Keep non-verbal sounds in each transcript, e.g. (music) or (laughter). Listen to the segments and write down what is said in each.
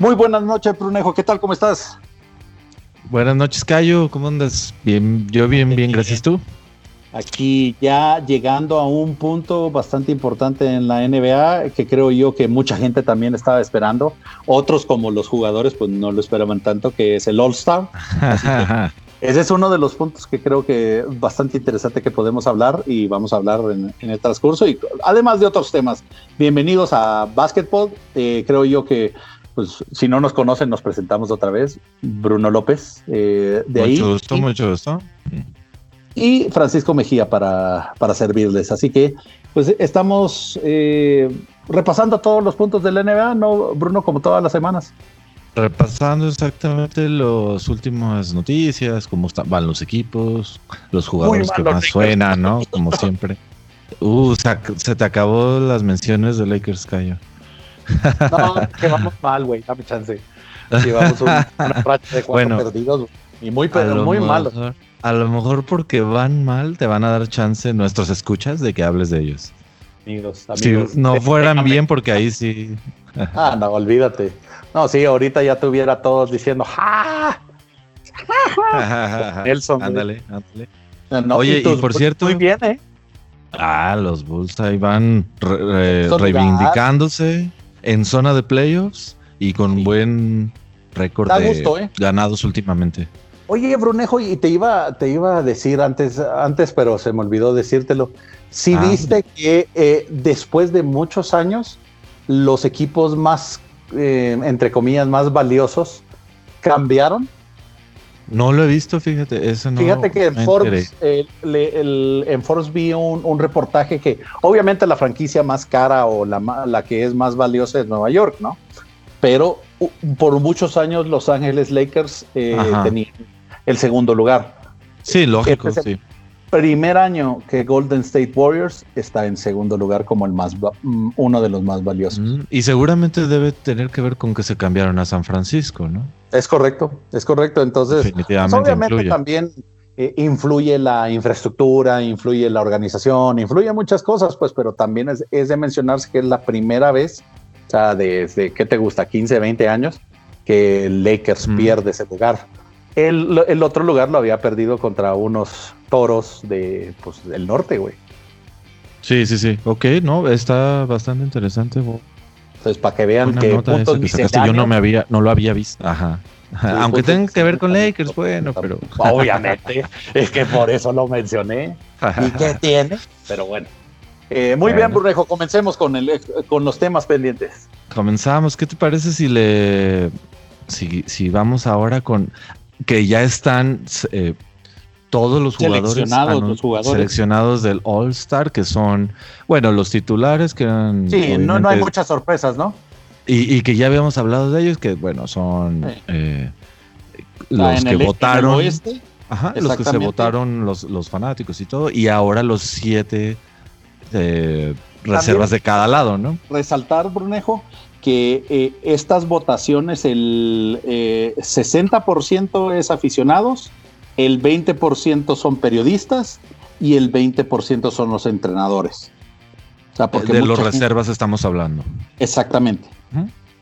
Muy buenas noches, Brunejo. ¿Qué tal? ¿Cómo estás? Buenas noches, Cayo. ¿Cómo andas? Bien, yo bien, bien, gracias tú. Aquí ya llegando a un punto bastante importante en la NBA que creo yo que mucha gente también estaba esperando. Otros como los jugadores pues no lo esperaban tanto, que es el All Star. (laughs) ese es uno de los puntos que creo que bastante interesante que podemos hablar y vamos a hablar en, el transcurso y además de otros temas. Bienvenidos a Basketball. Eh, creo yo que pues si no nos conocen, nos presentamos otra vez. Bruno López, eh, de mucho ahí. Gusto, mucho gusto, Y Francisco Mejía para, para servirles. Así que, pues estamos eh, repasando todos los puntos del NBA, ¿no, Bruno? Como todas las semanas. Repasando exactamente las últimas noticias, cómo están, van los equipos, los jugadores que más suenan, ¿no? Como siempre. Uh, se, se, te acabó las menciones de Lakers, Cayo. No, que vamos mal, güey, dame chance. Llevamos una (laughs) racha de cuatro perdidos y muy, muy malos. A lo mejor porque van mal, te van a dar chance nuestros escuchas de que hables de ellos. Amigos, amigos. Si no fueran bien, porque ahí sí. ah, no, olvídate. No, sí, ahorita ya tuviera todos diciendo ¡Ja! (laughs) Nelson. Ándale, ándale. Oye, y, por cierto. Muy bien, ¿eh? Ah, los Bulls ahí van reivindicándose en zona de playoffs y con buen récord de ¿eh? ganados últimamente. Oye, Brunejo, y te iba, te iba a decir antes, antes, pero se me olvidó decírtelo. Si ah. viste que eh, después de muchos años, los equipos más, eh, entre comillas, más valiosos cambiaron. No lo he visto, fíjate, eso no. Fíjate que en Forbes, en Forbes vi un, reportaje que obviamente la franquicia más cara o la, la que es más valiosa es Nueva York, ¿no? Pero por muchos años Los Ángeles Lakers eh, tenían el segundo lugar. Sí, lógico, este sí. Primer año que Golden State Warriors está en segundo lugar como el más mm, uno de los más valiosos. Mm, y seguramente debe tener que ver con que se cambiaron a San Francisco, ¿no? Es correcto, es correcto. Entonces, pues, obviamente también eh, influye la infraestructura, influye la organización, influye muchas cosas, pues, pero también es, de mencionarse que es la primera vez, o sea, desde, ¿qué te gusta? 15, 20 años, que Lakers mm. pierde ese lugar. El, el, otro lugar lo había perdido contra unos toros de, pues, del norte, güey. Sí, sí, sí. Ok, no, está bastante interesante. Entonces, para que vean que, yo no me había, no lo había visto. Ajá. Aunque tenga que ver con Lakers, bueno, pero. (laughs) Obviamente, es que por eso lo mencioné. ¿Y qué tiene? Pero bueno. Eh, muy bien, Burrejo, comencemos con, el, con los temas pendientes. Comenzamos. ¿Qué te parece si le. Si, si vamos ahora con que ya están eh, todos los jugadores, seleccionados, los jugadores seleccionados del All Star, que son, bueno, los titulares que eran... Sí, no, no hay muchas sorpresas, ¿no? Y, que ya habíamos hablado de ellos, que bueno, son eh, los que votaron... ajá, los que se votaron los, los fanáticos y todo, y ahora los siete eh, reservas de cada lado, ¿no? Resaltar, Brunejo, que eh, estas votaciones, el 60% eh, es aficionados, el 20% son periodistas y el 20% son los entrenadores. porque de los reservas estamos hablando. Exactamente.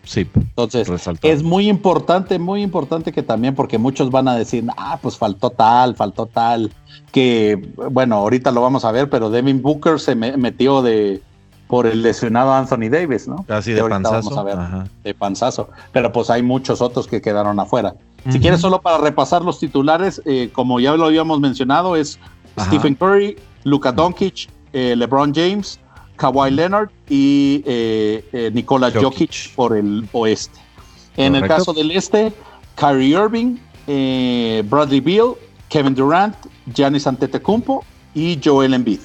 Sí. Entonces, es muy importante, muy importante que también, porque muchos van a decir, ah, pues faltó tal, faltó tal, que, bueno, ahorita lo vamos a ver, pero Devin Booker se metió de, por el lesionado Anthony Davis, ¿no? Así de panzazo. Vamos a ver, de panzazo. Pero pues hay muchos otros que quedaron afuera. Si quieres, solo para repasar los titulares, eh, como ya lo habíamos mencionado, es Stephen Curry, Luka Doncic, eh, LeBron James, Kawhi Leonard y eh, Nikola Jokic. por el oeste. En el caso del este, Kyrie Irving, Bradley Beal, Kevin Durant, Giannis Antetokounmpo y Joel Embiid.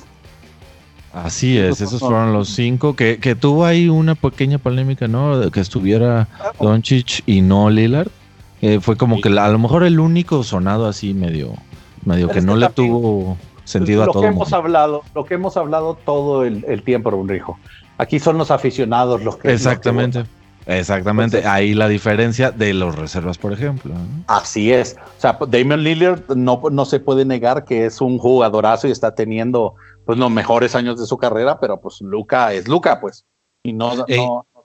Así es, esos fueron los cinco, que, que tuvo ahí una pequeña polémica, ¿no? De que estuviera Doncic y no Lillard. Eh, fue como que a lo mejor el único sonado así medio, medio que no le tuvo sentido a todo. Lo que hemos hablado, lo que hemos hablado todo el, el tiempo, Unrijo. Aquí son los aficionados los que. Exactamente. Exactamente, ahí la diferencia de los reservas, por ejemplo. Así es. O sea, Damian Lillard no, no se puede negar que es un jugadorazo y está teniendo pues los mejores años de su carrera, pero pues Luca es Luca, pues. Y no, no,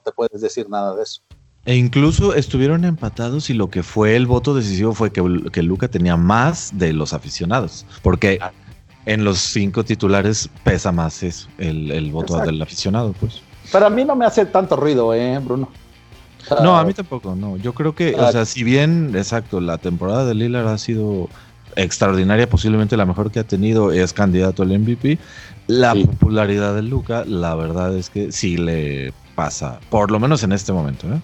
te puedes decir nada de eso. E incluso estuvieron empatados y lo que fue el voto decisivo fue que, que Luca tenía más de los aficionados. Porque en los cinco titulares pesa más eso, el, voto del aficionado, pues. Pero a mí no me hace tanto ruido, ¿eh, Bruno? no, a mí tampoco, no. Yo creo que, o sea, si bien, exacto, la temporada de Lillard ha sido extraordinaria, posiblemente la mejor que ha tenido, es candidato al MVP. La popularidad de Luca, la verdad es que sí le pasa, por lo menos en este momento. ¿eh?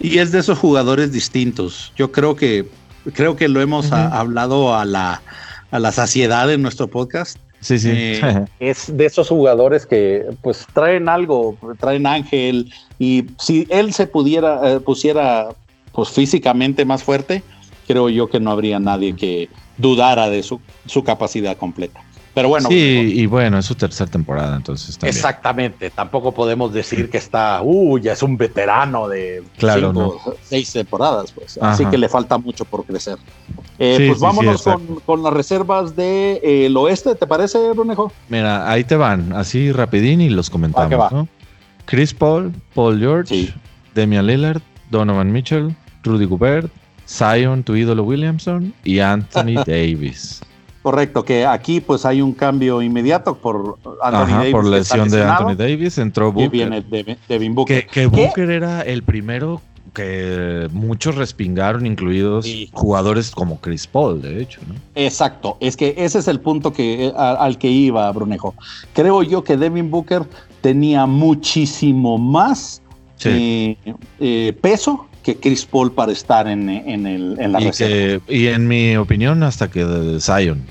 Y es de esos jugadores distintos. Yo creo que creo que lo hemos hablado a la, a la saciedad en nuestro podcast. Sí, sí. Eh, (laughs) es de esos jugadores que pues traen algo, traen ángel y si él se pudiera eh, pusiera pues físicamente más fuerte, creo yo que no habría nadie que dudara de su, su capacidad completa. Pero bueno. Sí, y bueno, es su tercera temporada, entonces Exactamente. Tampoco podemos decir que está, uh, ya es un veterano de claro, seis temporadas, pues. Así que le falta mucho por crecer. Eh, pues vámonos con, las reservas del de, eh, oeste, ¿te parece, Brunejo? Mira, ahí te van, así rapidín y los comentamos, ¿no? Chris Paul, Paul George, Demian Lillard, Donovan Mitchell, Rudy Gobert, Zion, tu ídolo Williamson y Anthony (laughs) Davis. Correcto, que aquí pues hay un cambio inmediato por Anthony Davis. Por lesión de Anthony Davis, entró Booker. Y viene Devin Booker. Que, Booker era el primero que muchos respingaron, incluidos jugadores como Chris Paul, de hecho. ¿no? Exacto, es que ese es el punto que, al que iba Brunejo. Creo yo que Devin Booker tenía muchísimo más eh, eh, peso que Chris Paul para estar en, el, en la y y en mi opinión, hasta que Zion.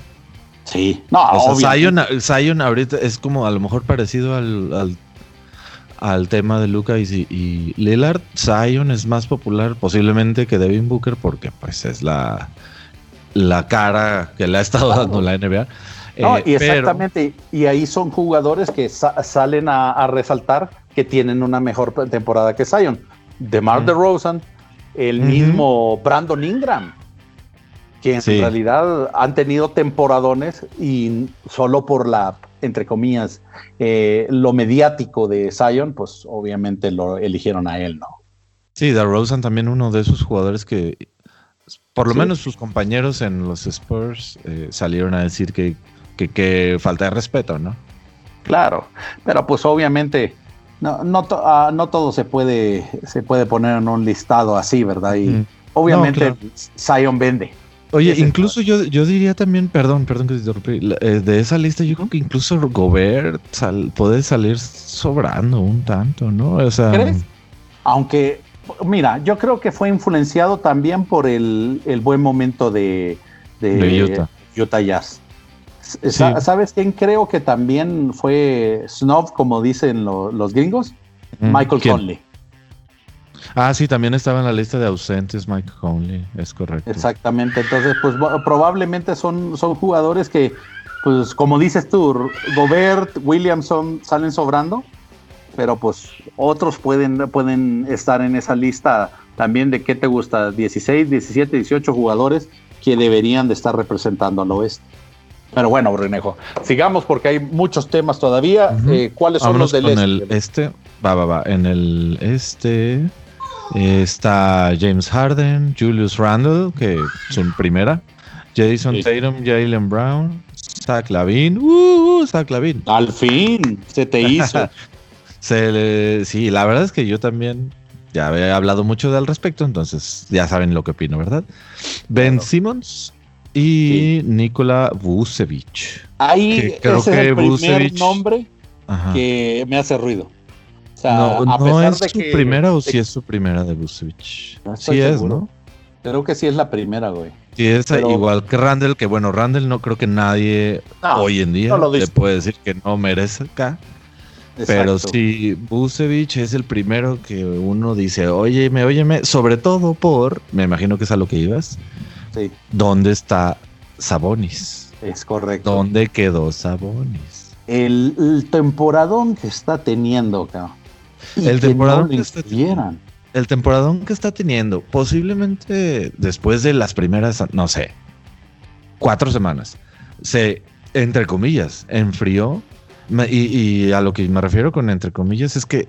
Sí, no, o sea, Zion, ahorita es como a lo mejor parecido al, al, tema de Luca y, y, Lillard. Zion es más popular posiblemente que Devin Booker porque pues es la, la cara que le ha estado dando la NBA. No, eh, y exactamente, y ahí son jugadores que salen a, resaltar que tienen una mejor temporada que Zion. DeMar mm. DeRozan, el mismo Brandon Ingram que en realidad han tenido temporadones y solo por la, entre comillas, eh, lo mediático de Zion, pues obviamente lo eligieron a él, ¿no? Sí, DeRozan también uno de esos jugadores que, por lo menos sus compañeros en los Spurs eh, salieron a decir que, que, falta de respeto, ¿no? Claro, pero pues obviamente no, no, ah, no todo se puede, se puede poner en un listado así, ¿verdad? Y obviamente Zion vende. Oye, incluso yo, yo diría también, perdón, perdón que te interrumpí, eh, de esa lista yo creo que incluso Gobert puede salir sobrando un tanto, ¿no? O sea, ¿Crees? Aunque, mira, yo creo que fue influenciado también por el, buen momento de, de, Utah. Jazz. ¿Sabes quién creo que también fue snob, como dicen los gringos? Michael Conley. Ah, sí, también estaba en la lista de ausentes Mike Conley, es correcto. Exactamente, entonces pues probablemente son, son jugadores que, pues como dices tú, Gobert, Williamson salen sobrando, pero pues otros pueden, pueden estar en esa lista también de qué te gusta, 16, 17, 18 jugadores que deberían de estar representando al oeste. Pero bueno, Renejo, sigamos porque hay muchos temas todavía. Eh, ¿Cuáles son los del este? El este? Va, va, va. En el este está James Harden, Julius Randle, que son primera. Jason Tatum, Jalen Brown, Zach Lavin. Uh, uh, Zach Lavin. Al fin, se te hizo. (laughs) sí, la verdad es que yo también ya había hablado mucho del respecto, entonces ya saben lo que opino, ¿verdad? Ben Simmons y Nikola Vucevic. Ahí creo ese que es el primer nombre que me hace ruido no, es su primera o si es su primera de Busevich. sí es, ¿no? Creo que sí es la primera, güey. Sí, es igual que Randall, que bueno, Randall no creo que nadie hoy en día le puede decir que no merece acá. Pero sí, Busevich es el primero que uno dice, óyeme, óyeme, sobre todo por, me imagino que es a lo que ibas. Sí. ¿Dónde está Sabonis? Es correcto. ¿Dónde quedó Sabonis? El, el temporadón que está teniendo, cabrón el temporadón que está, el temporadón que está teniendo, posiblemente después de las primeras, no sé, cuatro semanas, se, entre comillas, enfrió. Y, a lo que me refiero con entre comillas es que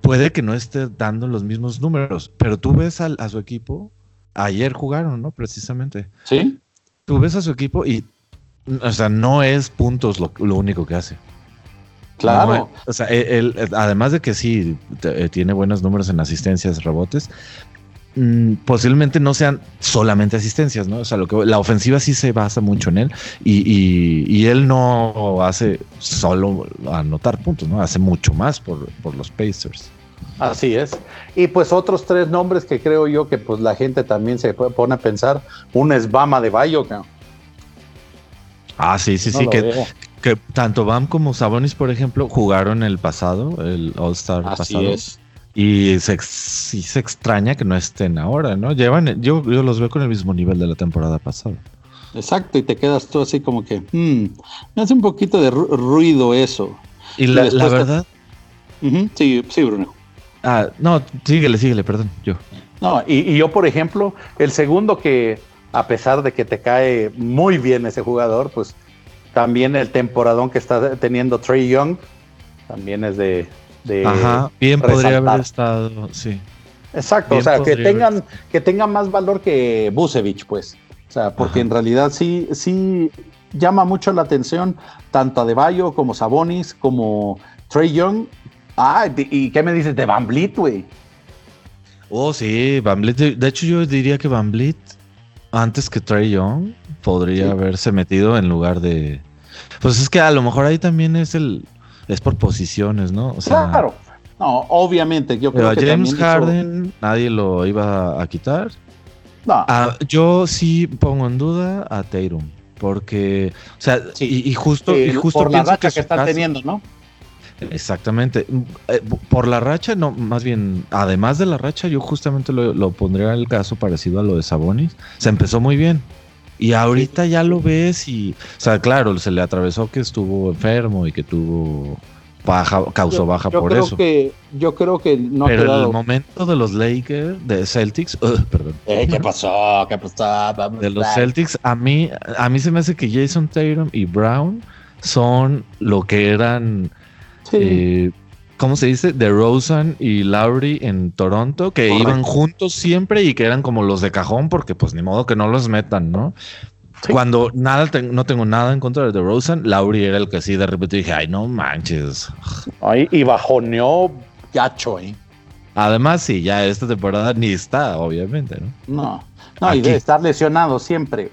puede que no esté dando los mismos números, pero tú ves a su equipo, ayer jugaron, ¿no? Precisamente. Sí. Tú ves a su equipo y, o sea, no es puntos lo, único que hace. Claro. o sea, él, además de que sí eh, tiene buenos números en asistencias, rebotes, mm, posiblemente no sean solamente asistencias, ¿no? O sea, lo que, la ofensiva sí se basa mucho en él y, él no hace solo anotar puntos, ¿no? Hace mucho más por, por los Pacers. Así es. Y pues otros tres nombres que creo yo que pues la gente también se pone a pensar. Una es Bama de Bayo. Ah, sí, sí, sí. Que, tanto Bam como Sabonis, por ejemplo, jugaron el pasado, el All-Star pasado. es. Y se, se extraña que no estén ahora, ¿no? Llevan, yo, yo los veo con el mismo nivel de la temporada pasada. Exacto, y te quedas tú así como que, hmm, me hace un poquito de ruido eso. Y, la, verdad. sí, sí, Bruno. Ah, no, síguele, síguele, perdón, yo. No, y, yo, por ejemplo, el segundo que, a pesar de que te cae muy bien ese jugador, pues también el temporadón que está teniendo Trey Young, también es de. Ajá, bien podría haber estado, sí. Exacto, o sea, que tengan, que tengan más valor que Busevich, pues. O sea, porque en realidad sí, sí llama mucho la atención tanto a Deballo como Sabonis, como Trey Young, Ah, ¿y qué me dices de Van Blit, güey? Oh, sí, Van Blit. De, hecho, yo diría que Van Blit, antes que Trey Young, podría haberse metido en lugar de. Pues es que a lo mejor ahí también es el. Es por posiciones, ¿no? O sea, claro. No, obviamente. Yo creo que James Harden nadie lo iba a quitar. No. Ah, yo sí pongo en duda a Tatum. Porque, o sea, y, justo, y justo por la racha que, están teniendo, ¿no? Exactamente. Eh, por la racha, no, más bien, además de la racha, yo justamente lo, pondría en el caso parecido a lo de Sabonis. Se empezó muy bien. Y ahorita ya lo ves y, o sea, claro, se le atravesó que estuvo enfermo y que tuvo baja, causó baja por eso. Que, yo creo que no Pero el momento de los Lakers, de Celtics, (laughs) perdón. Eh, ¿Qué pasó? ¿Qué pasó? de los Celtics, a mí, a mí se me hace que Jason Tatum y Brown son lo que eran eh, ¿Cómo se dice? De Rosen y Lowry en Toronto, que iban juntos siempre y que eran como los de cajón, porque pues ni modo que no los metan, ¿no? Cuando nada no tengo nada en contra de DeRozan, Lowry era el que sí de repente dije, ay, no manches. Ay, y bajoneó gacho, ¿eh? Además, sí, ya esta temporada ni está, obviamente, ¿no? No, no, y de estar lesionado siempre,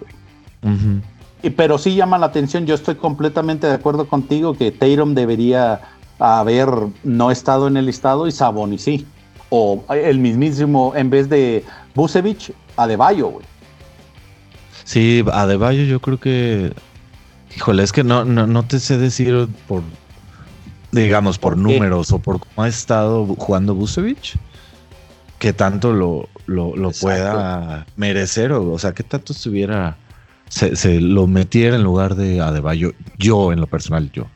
y, pero sí llama la atención, yo estoy completamente de acuerdo contigo que Tatum debería haber no estado en el listado y Sabonis sí. O el mismísimo, en vez de Busevich, Adebayo, güey. Sí, Adebayo yo creo que... Híjole, es que no, no, te sé decir por, digamos, por, números o por cómo ha estado jugando Busevich, que tanto lo, lo, pueda merecer, o, o, sea, que tanto estuviera, se, se, lo metiera en lugar de Adebayo, yo en lo personal, yo.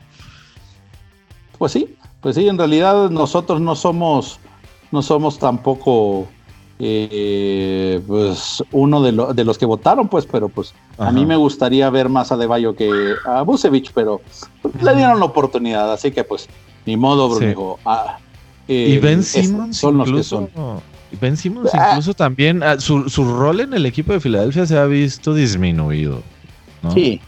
Pues sí, pues sí, en realidad nosotros no somos, no somos tampoco eh, pues uno de, los que votaron, pues, pero pues a mí me gustaría ver más a De Bayo que a Busevich, pero le dieron la oportunidad, así que pues ni modo, Bruno. Ah, y Ben Simmons son los que son. Ben Simmons ah. incluso también, ah, su, su, rol en el equipo de Filadelfia se ha visto disminuido. Sí,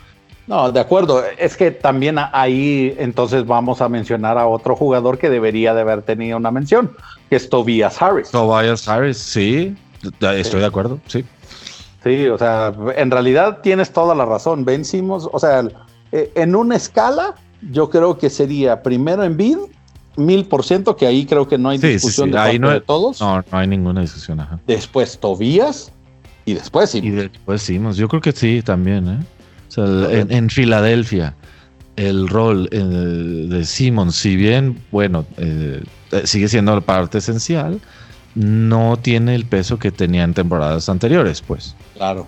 no, de acuerdo. Es que también ahí entonces vamos a mencionar a otro jugador que debería de haber tenido una mención, que es Tobias Harris. Tobias Harris, sí, estoy de acuerdo, sí. Sí, o sea, en realidad tienes toda la razón. Vencimos, o sea, eh, en una escala, yo creo que sería primero en bid, mil por ciento, que ahí creo que no hay discusión de, ahí de todos. No, no hay ninguna discusión. Después Tobías y después Simons. Y después Simons. Yo creo que sí, también, ¿eh? En, Filadelfia, el rol eh, de Simmons, si bien, bueno, eh, sigue siendo la parte esencial, no tiene el peso que tenía en temporadas anteriores, pues. Claro.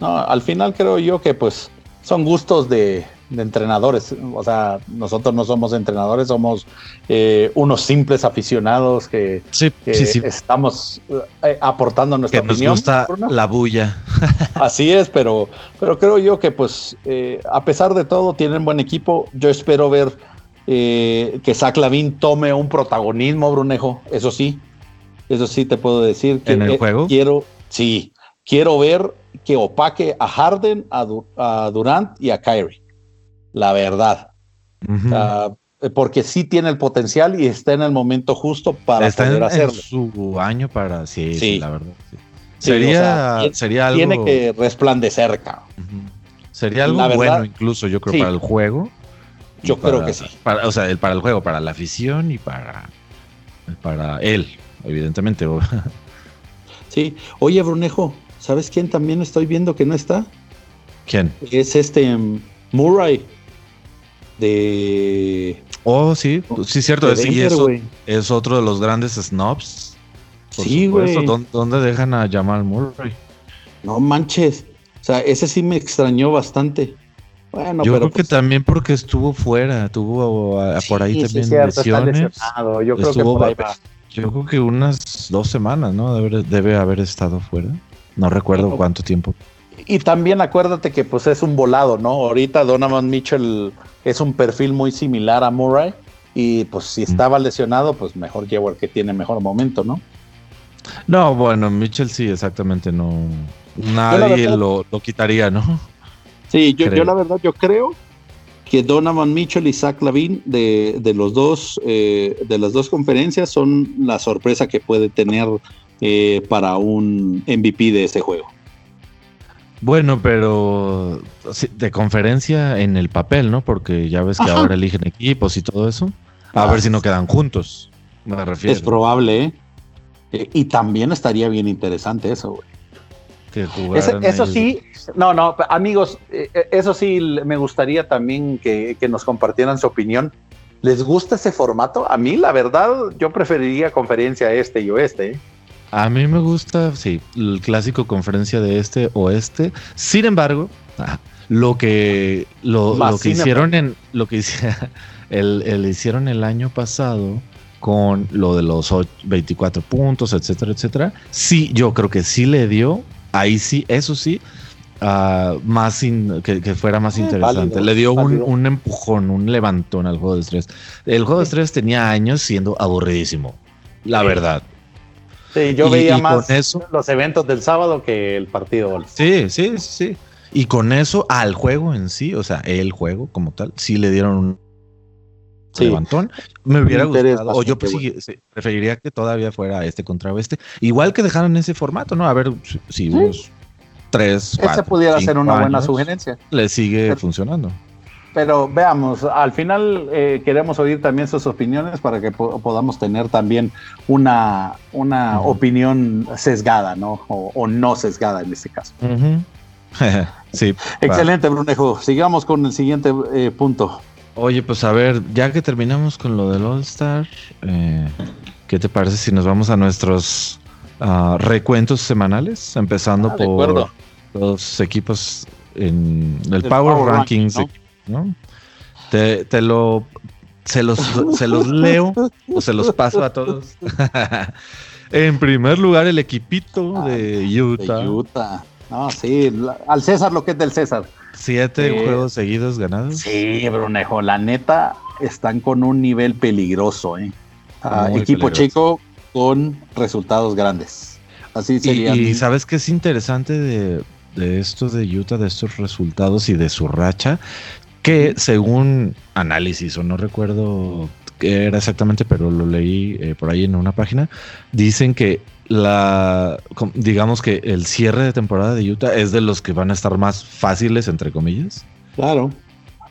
No, al final creo yo que pues son gustos de, de entrenadores. O sea, nosotros no somos entrenadores, somos eh, unos simples aficionados que, estamos eh, aportando nuestra que opinión. Nos gusta la bulla. (laughs) Así es, pero, pero creo yo que pues eh, a pesar de todo tienen buen equipo. Yo espero ver eh, que Zach Lavin tome un protagonismo, Brunejo, eso sí, eso sí te puedo decir. Que ¿En el juego? Quiero, sí, quiero ver que opaque a Harden, a, Durant y a Kyrie. La verdad. porque sí tiene el potencial y está en el momento justo para poder hacerlo. su año para sí, sí. la verdad. sería, sería algo. Tiene que resplandecer, cabrón. Sería algo bueno, incluso, yo creo, para el juego. Yo creo que sí. o sea, el, para el juego, para la afición y para, para él, evidentemente. (laughs) sí. Oye, Brunejo, ¿sabes quién también estoy viendo que no está? ¿Quién? Es este um, Murray de. Oh, sí, sí, cierto. Es, y eso es otro de los grandes snobs. sí, güey. ¿Dónde dejan a Jamal Murray? No manches. O sea, ese sí me extrañó bastante. Bueno, yo creo que pues también porque estuvo fuera, tuvo por ahí también lesiones. Yo creo que por ahí va. Yo creo que unas dos semanas, ¿no? Debe, haber estado fuera. No recuerdo cuánto tiempo. Y también acuérdate que pues es un volado, ¿no? Ahorita Donovan Mitchell es un perfil muy similar a Murray y pues si estaba lesionado, pues mejor llevo el que tiene mejor momento, ¿no? No, bueno, Mitchell sí, exactamente, no, nadie lo, quitaría, ¿no? Sí, yo, yo, la verdad, yo creo que Donovan Mitchell y Zach Lavin de, de los dos, eh, de las dos conferencias son la sorpresa que puede tener eh, para un MVP de ese juego. Bueno, pero de conferencia en el papel, ¿no? Porque ya ves que ahora eligen equipos y todo eso. A ver si no quedan juntos. Me refiero. Es probable, ¿eh? ¿eh? Y también estaría bien interesante eso, güey eso sí, no, no, amigos, eso sí me gustaría también que, nos compartieran su opinión. ¿Les gusta ese formato? A mí, la verdad, yo preferiría conferencia este y oeste. ¿eh? A mí me gusta, sí, el clásico conferencia de este oeste. Sin embargo, ah, lo que lo, que hicieron en lo que (laughs) el, el, hicieron el año pasado con lo de los 24 puntos, etcétera, etcétera. Sí, yo creo que sí le dio ahí sí, eso sí, uh, más que, fuera más interesante. Le dio un, empujón, un levantón al juego de estrés. El juego de estrés tenía años siendo aburridísimo, la verdad. Sí, yo veía más los eventos del sábado que el partido. Sí, sí, sí. Y con eso al juego en sí, o sea, el juego como tal, sí le dieron un levantón. Me hubiera gustado, o yo pues, preferiría que todavía fuera este contra oeste. Igual que dejaran ese formato, ¿no? A ver si unos tres, cuatro, Ese pudiera ser una buena sugerencia. Le sigue funcionando. Pero veamos, al final eh, queremos oír también sus opiniones para que podamos tener también una, una opinión sesgada, ¿no? O, no sesgada en este caso. (laughs) sí. Excelente, Brunejo. Sigamos con el siguiente eh, punto. Oye, pues a ver, ya que terminamos con lo del All Star, eh, ¿qué te parece si nos vamos a nuestros uh, recuentos semanales? Empezando ah, por los equipos en el, Power, Rankings, ¿no? Te, te, lo se los, se los leo o se los paso a todos. (laughs) en primer lugar, el equipito de Utah. De Utah. No, sí, al César lo que es del César. Siete juegos seguidos ganados. Sí, Brunejo, la neta están con un nivel peligroso, ¿eh? Ah, equipo chico con resultados grandes. Así sería. Y, sabes que es interesante de, de esto de Utah, de estos resultados y de su racha, que según análisis, o no recuerdo qué era exactamente, pero lo leí eh, por ahí en una página, dicen que la digamos que el cierre de temporada de Utah es de los que van a estar más fáciles entre comillas. Claro.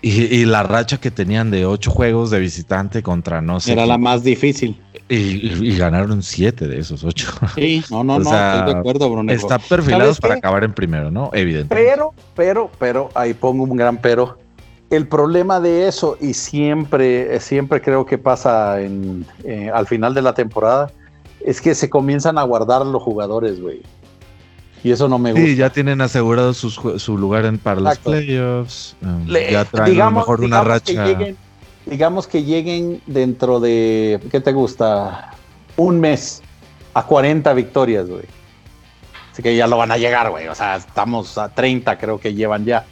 Y, la racha que tenían de ocho juegos de visitante contra no sé. Era la más difícil. Y, ganaron siete de esos ocho. Sí, no, no, (laughs) no, estoy de acuerdo, Bruno. Está perfilados para acabar en primero, ¿no? Evidente. Pero, pero, pero, ahí pongo un gran pero. El problema de eso, y siempre, siempre creo que pasa en, eh, al final de la temporada, es que se comienzan a guardar los jugadores, güey. Y eso no me gusta. Sí, ya tienen asegurado su, lugar en, para los playoffs. Um, ya traen digamos, a lo mejor una racha. digamos que lleguen dentro de, ¿qué te gusta? Un mes a 40 victorias, güey. Así que ya lo van a llegar, güey. O sea, estamos a 30, creo que llevan ya.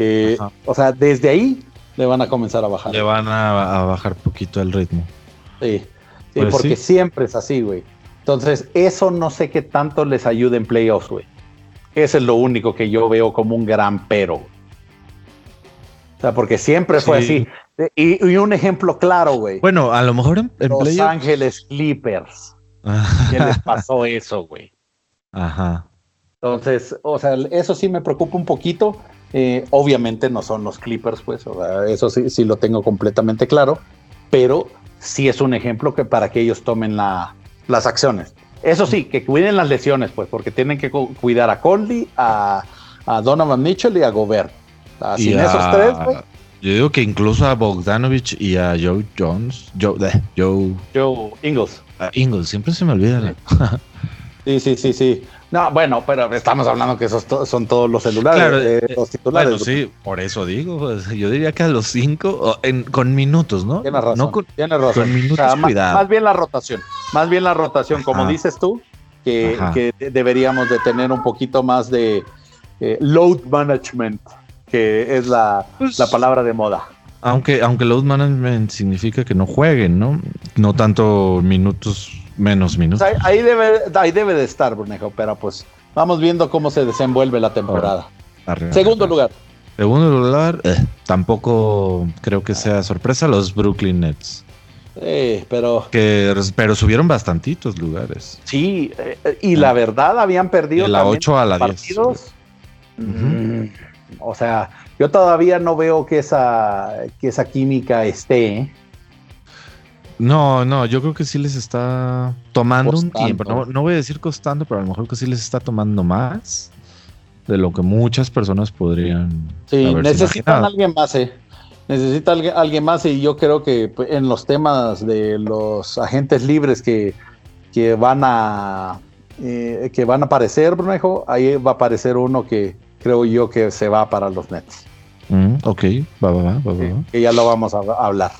Eh, o sea, desde ahí le van a comenzar a bajar. Le van a, bajar poquito el ritmo. Sí, sí pues porque siempre es así, güey. Entonces, eso no sé qué tanto les ayuda en playoffs, güey. Ese es lo único que yo veo como un gran pero. O sea, porque siempre fue así. Y, un ejemplo claro, güey. Bueno, a lo mejor en, Los Ángeles Clippers. (laughs) ¿Qué les pasó eso, güey? Ajá. Entonces, o sea, eso sí me preocupa un poquito. Eh, obviamente no son los Clippers, pues, eso sí, sí lo tengo completamente claro, pero sí es un ejemplo que para que ellos tomen la, las acciones. Eso sí, que cuiden las lesiones, pues, porque tienen que cuidar a Conley, a, Donovan Mitchell y a Gobert. sin esos tres, Yo digo que incluso a Bogdanovich y a Joe Jones, Joe, Joe, Joe Ingles. Ingles, siempre se me olvida. Sí, sí, sí, sí. No, bueno, pero estamos hablando que esos son todos los celulares, claro, eh, eh, los titulares. Bueno, sí, por eso digo, pues, yo diría que a los cinco, con minutos, ¿no? Tienes razón, no con, razón. Con minutos, cuidado. Más, bien la rotación, más bien la rotación, como dices tú, que, deberíamos de tener un poquito más de eh, load management, que es la, pues la palabra de moda. Aunque, aunque load management significa que no jueguen, ¿no? No tanto minutos Menos minutos. ahí, debe, ahí debe de estar, Brunejo, pero pues vamos viendo cómo se desenvuelve la temporada. Segundo lugar. Segundo lugar, eh, tampoco creo que sea sorpresa los Brooklyn Nets. Sí, pero. Que, pero subieron bastantitos lugares. Sí, eh, y la verdad habían perdido. De la 8 a la partidos. 10. Mm, o sea, yo todavía no veo que esa, que esa química esté. ¿eh? No, no, yo creo que sí les está tomando un tiempo. No, voy a decir costando, pero a lo mejor que sí les está tomando más de lo que muchas personas podrían. Sí, necesitan alguien más, eh. Necesita alguien, alguien más y yo creo que pues, en los temas de los agentes libres que, que van a eh, que van a aparecer, Brunejo, ahí va a aparecer uno que creo yo que se va para los Nets. Mm, ok, va, va, va, va, va. Que ya lo vamos a hablar.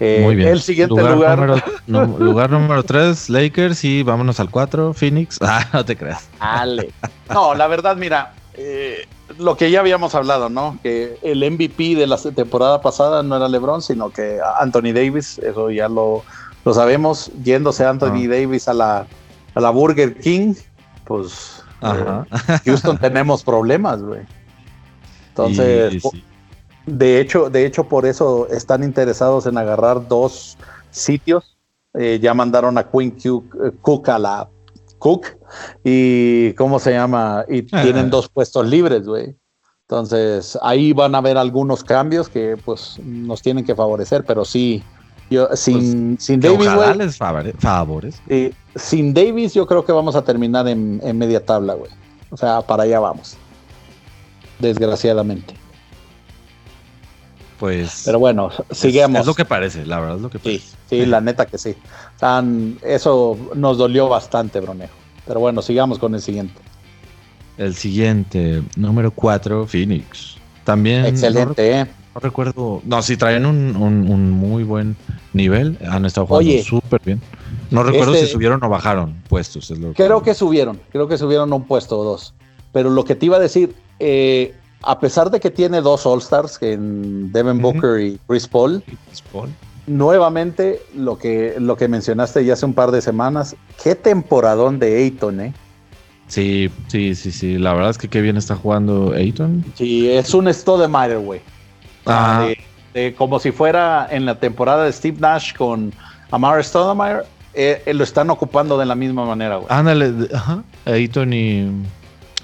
Eh, Muy bien. El siguiente lugar. Número, (laughs) número 3, Lakers y vámonos al 4, Phoenix. (laughs) Ah, no te creas. Dale. No, la verdad, mira, eh, lo que ya habíamos hablado, ¿no? Que el MVP de la temporada pasada no era LeBron, sino que Anthony Davis, eso ya lo, lo sabemos. Yéndose Anthony ah. Davis a la, a la Burger King, pues Ajá. Eh, Houston tenemos problemas, güey. (laughs) Entonces, de hecho, de hecho, por eso están interesados en agarrar dos sitios. Eh, ya mandaron a Queen eh, Cook a la Cook y ¿cómo se llama? Y tienen dos puestos libres, güey. Entonces ahí van a haber algunos cambios que pues nos tienen que favorecer, pero sí, yo sin, pues, sin Davis, les favores. sin Davis yo creo que vamos a terminar en, en media tabla, güey. O sea, para allá vamos. Desgraciadamente pues. Pero bueno, sigamos. Es, lo que parece, la verdad es lo que parece. Sí, sí, la neta que sí. Tan, eso nos dolió bastante, Bronejo. Pero bueno, sigamos con el siguiente. El siguiente, número 4, Phoenix. También. Excelente, no, ¿eh? No recuerdo. No, sí, traen un, un, muy buen nivel. Han estado jugando súper bien. No recuerdo si este subieron o bajaron puestos. creo que... subieron. Creo que subieron un puesto o dos. Pero lo que te iba a decir, eh, a pesar de que tiene dos All-Stars, en Devin Booker y Chris Paul, nuevamente lo que, lo que mencionaste ya hace un par de semanas, qué temporadón de Ayton, ¿eh? Sí, sí, sí, sí. La verdad es que qué bien está jugando Ayton. Sí, es un Stoudemire, güey. Ah. como si fuera en la temporada de Steve Nash con Amar Stoudemire, eh, eh, lo están ocupando de la misma manera, güey. Ándale, ajá. Ayton y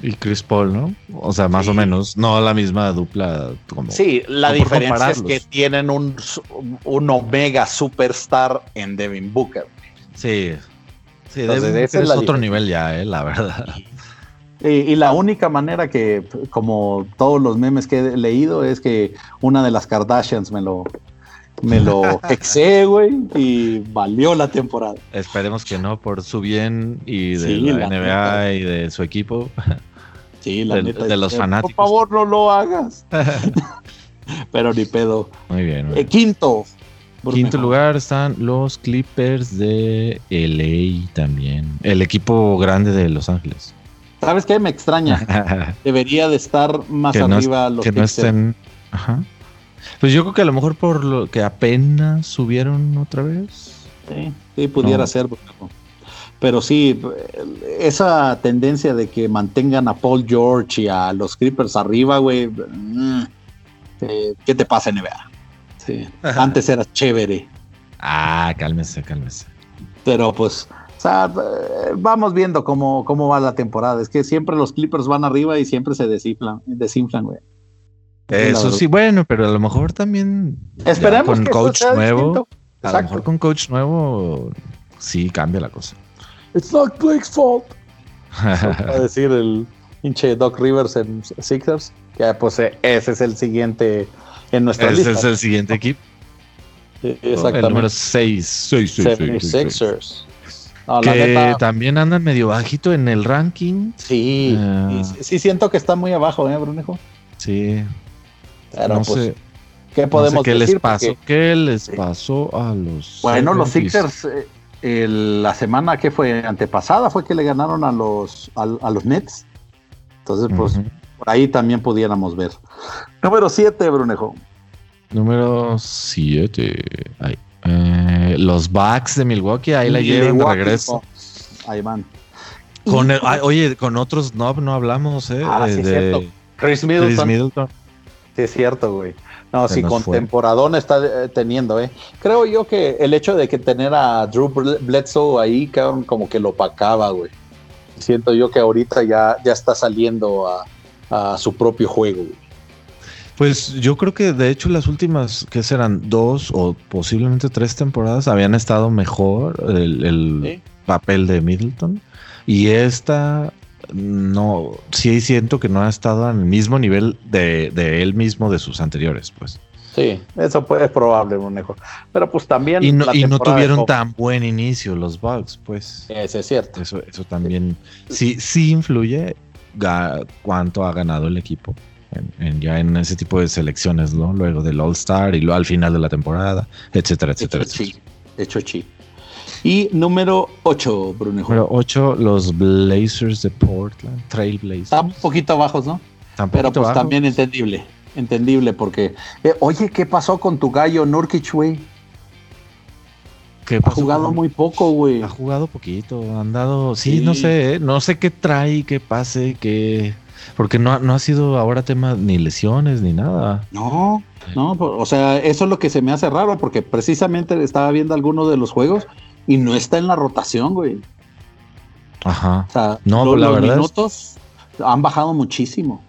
y Chris Paul, ¿no? O sea, más o menos, no la misma dupla. Como, sí, la diferencia es que tienen un, un Omega Superstar en Devin Booker. Sí, sí, es, otro nivel ya, eh, la verdad. Y, y, la única manera que, como todos los memes que he leído, es que una de las Kardashians me lo, me lo exé, güey, y valió la temporada. Esperemos que no, por su bien y de la, NBA y de su equipo. (laughs) Sí, la de, neta. De los fanáticos. Por favor, no lo hagas. (laughs) (laughs) Pero ni pedo. Muy bien. Eh, quinto. Quinto lugar están los Clippers de LA también. El equipo grande de Los Ángeles. ¿Sabes qué? Me extraña. Debería de estar más arriba los que no estén. Ajá. Pues yo creo que a lo mejor por lo que apenas subieron otra vez. Sí, sí pudiera ser. Pero sí, esa tendencia de que mantengan a Paul George y a los Creepers arriba, güey. Mm, eh, ¿Qué te pasa, NBA? Sí. Antes era chévere. Ah, cálmese, cálmese. Pero pues, o sea, vamos viendo cómo, cómo va la temporada. Es que siempre los Clippers van arriba y siempre se desinflan, desinflan, güey. Eso sí, bueno, pero a lo mejor también Esperemos con coach nuevo. A lo mejor con coach nuevo sí cambia la cosa. It's not Blake's fault. a (laughs) decir el hinche Doc Rivers en Sixers. Que pues eh, ese es el siguiente en nuestra lista. Ese es el siguiente equipo. Exactamente. El número 6. 76ers. que también andan medio bajito en el ranking. Sí, uh, sí siento que está muy abajo, ¿eh, Brunejo? Sí. Pero no pues, sé, ¿qué podemos no sé qué decir? Les pasó, ¿Qué les pasó a los Bueno, los Sixers eh, la semana que fue antepasada fue que le ganaron a los a, los Nets. Entonces, pues por ahí también pudiéramos ver. Número 7, Brunejo. Número 7. Eh, los Bucks de Milwaukee, ahí la llevan de regreso. Ahí van. Con oye, con otros no, no hablamos, ¿eh? Ah, sí, de, cierto. Chris Middleton. Chris Middleton. Sí, es cierto, güey. No, sí, con temporadón está eh, teniendo, ¿eh? Creo yo que el hecho de que tener a Drew Bledsoe ahí, como que lo pacaba, güey. Siento yo que ahorita ya, ya está saliendo a, a su propio juego, güey. Pues yo creo que de hecho las últimas, que serán dos o posiblemente tres temporadas, habían estado mejor el, papel de Middleton. Y esta, no, sí siento que no ha estado al mismo nivel de, él mismo de sus anteriores, pues. Sí, eso puede, es probable, Monejo. Pero pues también. Y no, y no tuvieron tan buen inicio los Bugs, pues. Eso es cierto. Eso, eso también sí, sí influye cuánto ha ganado el equipo en, ya en ese tipo de selecciones, ¿no? Luego del All Star y luego al final de la temporada, etcétera, etcétera. Hecho chi. Hecho chi. Y número 8, Brunejo. Número 8, los Blazers de Portland, Trail Blazers. Están un poquito bajos, ¿no? Pero pues también entendible, entendible porque, eh, oye, ¿qué pasó con tu gallo Nurkic, güey? ha jugado muy poco, güey. Ha jugado poquito, han dado, sí, no sé, ¿eh? no sé qué trae, qué pase, qué porque no, no ha sido ahora tema ni lesiones ni nada. No, no, o sea, eso es lo que se me hace raro, porque precisamente estaba viendo algunos de los juegos y no está en la rotación, güey. Ajá. O sea, no, los minutos han bajado muchísimo.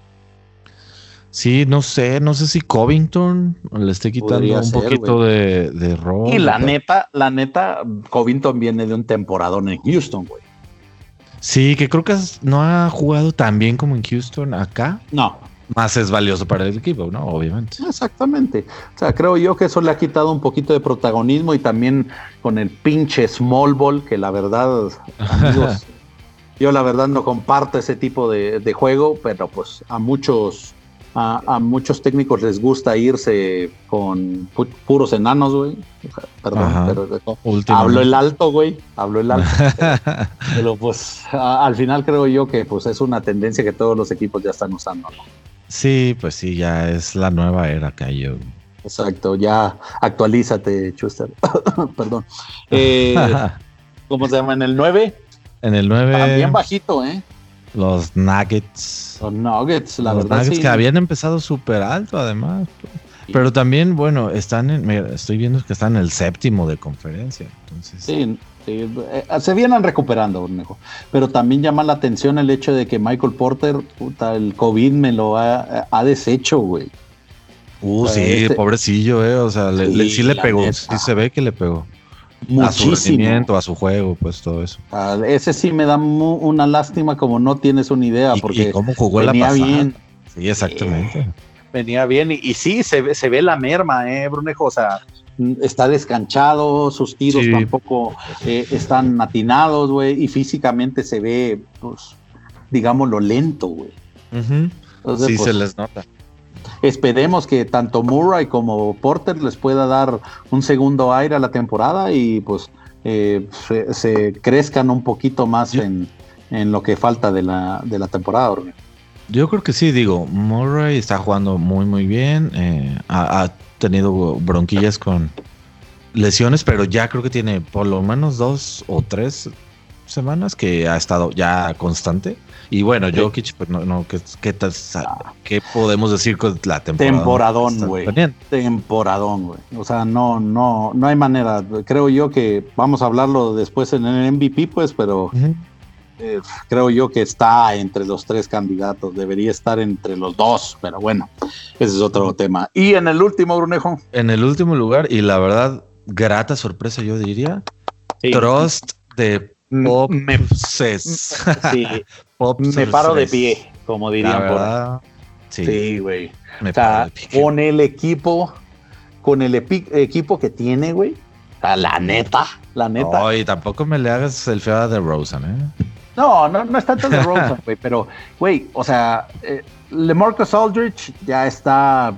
Sí, no sé, no sé si Covington le esté quitando un poquito de, de rol. Y la neta, la neta, Covington viene de un temporadón en Houston, güey. Sí, que creo que no ha jugado tan bien como en Houston acá. No. Más es valioso para el equipo, ¿no? Obviamente. Exactamente. O sea, creo yo que eso le ha quitado un poquito de protagonismo y también con el pinche small ball, que la verdad, amigos, (laughs) yo la verdad no comparto ese tipo de, de juego, pero pues a muchos a, muchos técnicos les gusta irse con puros enanos, güey. Perdón, pero hablo el alto, güey. Hablo el alto. (laughs) pero pues al final creo yo que pues es una tendencia que todos los equipos ya están usando, ¿no? Sí, pues sí, ya es la nueva era que yo. Exacto, ya actualízate, Chuster. (coughs) Perdón. (laughs) Eh, (laughs) ¿Cómo se llama? ¿En el 9? En el 9. También bajito, ¿eh? Los Nuggets. Los Nuggets, la los verdad. Nuggets que habían empezado súper alto, además. Pero también, bueno, están en, estoy viendo que están en el séptimo de conferencia. Entonces. Sí, eh, se vienen recuperando, Pero también llama la atención el hecho de que Michael Porter, puta, el COVID me lo ha, deshecho, güey. Uh, sí, este pobrecillo, eh. O sea, sí, le, pegó. Sí se ve que le pegó. Muchísimo. A su a su juego, pues todo eso. ese sí me da una lástima como no tienes una idea, porque cómo jugó venía la bien. Sí, exactamente. Eh, venía bien y, sí, se ve, se ve la merma, eh, Brunejo, o sea, está descanchado, sus tiros tampoco eh, están atinados, güey, y físicamente se ve, pues, digamos, lo lento, güey. sí, se pues, les nota. Esperemos que tanto Murray como Porter les pueda dar un segundo aire a la temporada y pues eh, se, crezcan un poquito más en, lo que falta de la, de la temporada. Yo creo que sí, digo, Murray está jugando muy muy bien. Eh, tenido bronquillas con lesiones, pero ya creo que tiene por lo menos dos o tres semanas que ha estado ya constante. Y bueno, Jokic, pues no, no ¿qué, qué, qué podemos decir con la temporada? Temporadón, güey. Temporadón, güey. O sea, no, no, no hay manera. Creo yo que vamos a hablarlo después en el MVP, pues, pero eh, creo yo que está entre los tres candidatos. Debería estar entre los dos, pero bueno, ese es otro tema. Y en el último, Brunejo. En el último lugar, y la verdad, grata sorpresa, yo diría. Trust de Pop me, sí, (laughs) me paro de pie, como dirían por Sí, güey. o sea, con el equipo, con el equipo que tiene, güey. la neta, la neta. No, y tampoco me le hagas el feo de Rosen, ¿eh? No, no, no es tanto de (laughs) Rosen, güey, pero, güey, o sea, eh, LeMarcus Aldridge ya está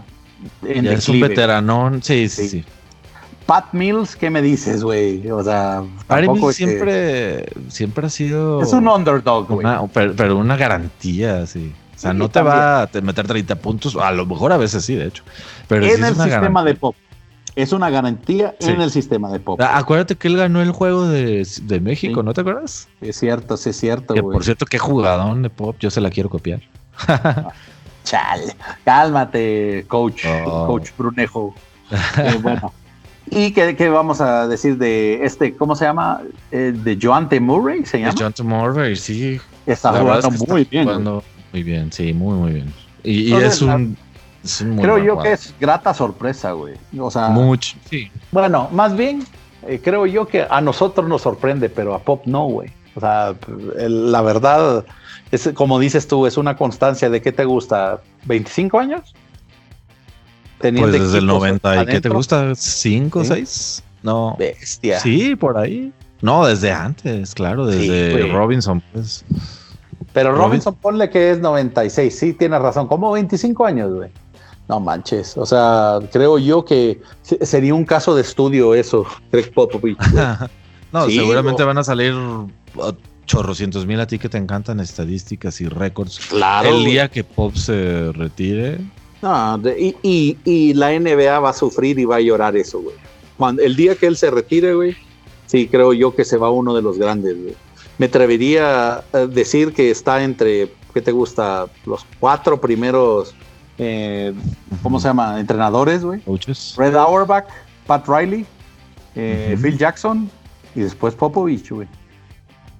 en ya es un veteranón, sí, sí, sí. Pat Mills, ¿qué me dices, güey? O sea, Mills siempre, siempre ha sido. Es un underdog, güey. Pero, una garantía, sí. O sea, no te va a meter 30 puntos, a lo mejor a veces sí, de hecho. Pero en el sistema de pop. Es una garantía en el sistema de pop. Acuérdate que él ganó el juego de, México, ¿no te acuerdas? Es cierto, sí es cierto, güey. Por cierto, qué jugadón de pop, yo se la quiero copiar. Chale, cálmate, coach, oh. coach Brunejo. Eh, bueno, ¿Y qué, vamos a decir de este, cómo se llama? Eh, de Joante Murray, ¿se llama? Joante Murray, sí. Está jugando muy bien. muy bien, sí, muy, muy bien. Y, es, un, Creo yo que es grata sorpresa, güey. O sea. Mucho, sí. Bueno, más bien, eh, creo yo que a nosotros nos sorprende, pero a Pop no, güey. O sea, la verdad, es como dices tú, es una constancia de qué te gusta, ¿25 años? pues desde el 90, ¿y qué te gusta? ¿5 o 6? No. Bestia. Sí, por ahí. No, desde antes, claro, desde Robinson, pues. Pero Robinson, ponle que es 96, sí, tienes razón, como 25 años, güey. No manches, o sea, creo yo que sería un caso de estudio eso, Greg Popovich. (laughs) no, seguramente van a salir chorrocientos mil a ti que te encantan estadísticas y récords. Claro. El día que Pop se retire, no, y, la NBA va a sufrir y va a llorar eso, güey. Cuando, el día que él se retire, güey, sí, creo yo que se va uno de los grandes, güey. Me atrevería a decir que está entre, ¿qué te gusta? Los cuatro primeros, eh, ¿cómo se llama? Entrenadores, güey. Red Auerbach, Pat Riley, eh, Phil Jackson y después Popovich, güey.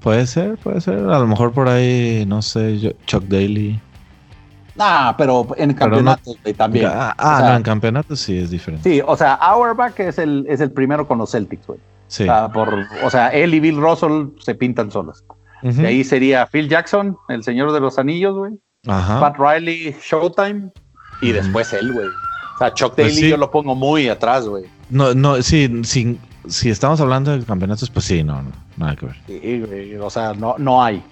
Puede ser, puede ser. A lo mejor por ahí, no sé, Chuck Daly. Ah, pero en campeonatos también. Ah, ah no, en campeonatos sí es diferente. Sí, o sea, Auerbach es el, es el primero con los Celtics, güey. Sí. O sea, por, o sea, él y Bill Russell se pintan solos. De ahí sería Phil Jackson, el señor de los anillos, güey. Ajá. Pat Riley, Showtime. Y después él, güey. O sea, Chuck pues Daly yo lo pongo muy atrás, güey. No, no, sí, sí, si estamos hablando de campeonatos, pues sí, no, no nada que ver. Sí, güey. O sea, no, no hay.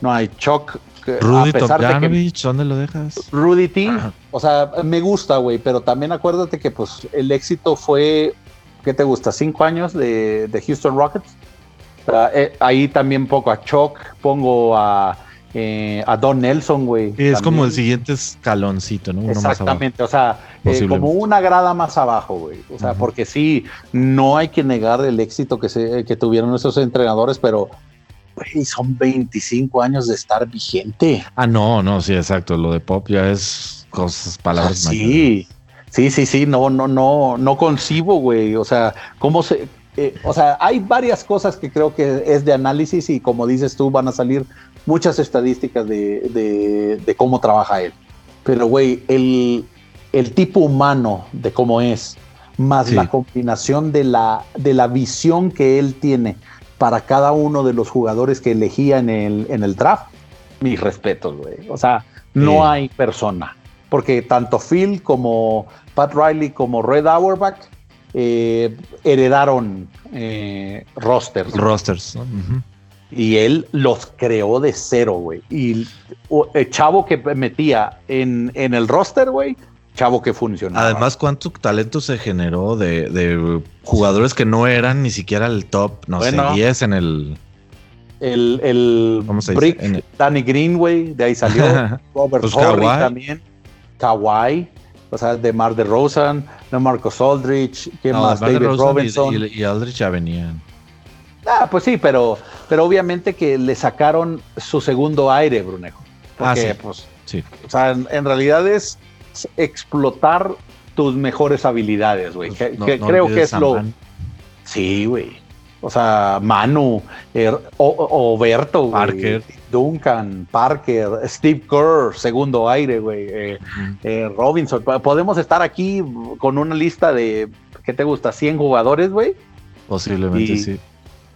No hay. Chuck Rudy Tomjanovich, ¿dónde lo dejas? Rudy T, o sea, me gusta, güey, pero también acuérdate que pues el éxito fue, ¿qué te gusta? ¿Cinco años de, Houston Rockets? Eh, ahí también pongo a Chuck, pongo a, eh, a Don Nelson, güey. es como el siguiente escaloncito, ¿no? Exactamente, o sea, eh, como una grada más abajo, güey. O sea, porque sí, no hay que negar el éxito que, se, que tuvieron esos entrenadores, pero güey, son 25 años de estar vigente. Ah, no, no, sí, exacto. Lo de pop ya es cosas, palabras ah, Sí, sí, sí, sí, no, no, no, no concibo, güey. O sea, cómo se. Eh, o sea, hay varias cosas que creo que es de análisis y como dices tú, van a salir muchas estadísticas de, de, cómo trabaja él. Pero, güey, el, el, tipo humano de cómo es, más la combinación de la, de la visión que él tiene para cada uno de los jugadores que elegía en el, en el draft, mis respetos, güey. O sea, no hay persona. Porque tanto Phil como Pat Riley como Red Auerbach eh, heredaron eh, rosters. Rosters. Y él los creó de cero, güey. Y el chavo que metía en, en el roster, güey, chavo que funcionaba. Además, cuánto talento se generó de, jugadores que no eran ni siquiera el top, no sé, 10 en el. El, el ¿Cómo se Danny Greenway, de ahí salió. (laughs) Robert pues también. Kawhi. O sea, de Mar de Rosen, de Marcos Aldrich, ¿quién más? David Robinson. Y, y, Aldrich ya venían. Ah, pues sí, pero, pero obviamente que le sacaron su segundo aire, Brunejo. ah, sí. pues, sí. O sea, en, en realidad es explotar tus mejores habilidades, güey. Pues no, no creo que es lo. Man. Sí, güey. O sea, Manu, er, o, Oberto, güey, Parker. Duncan, Parker, Steve Kerr, segundo aire, güey. Eh, eh, Robinson. Po- Podemos estar aquí con una lista de, ¿qué te gusta? 100 jugadores, güey. Posiblemente Y- sí.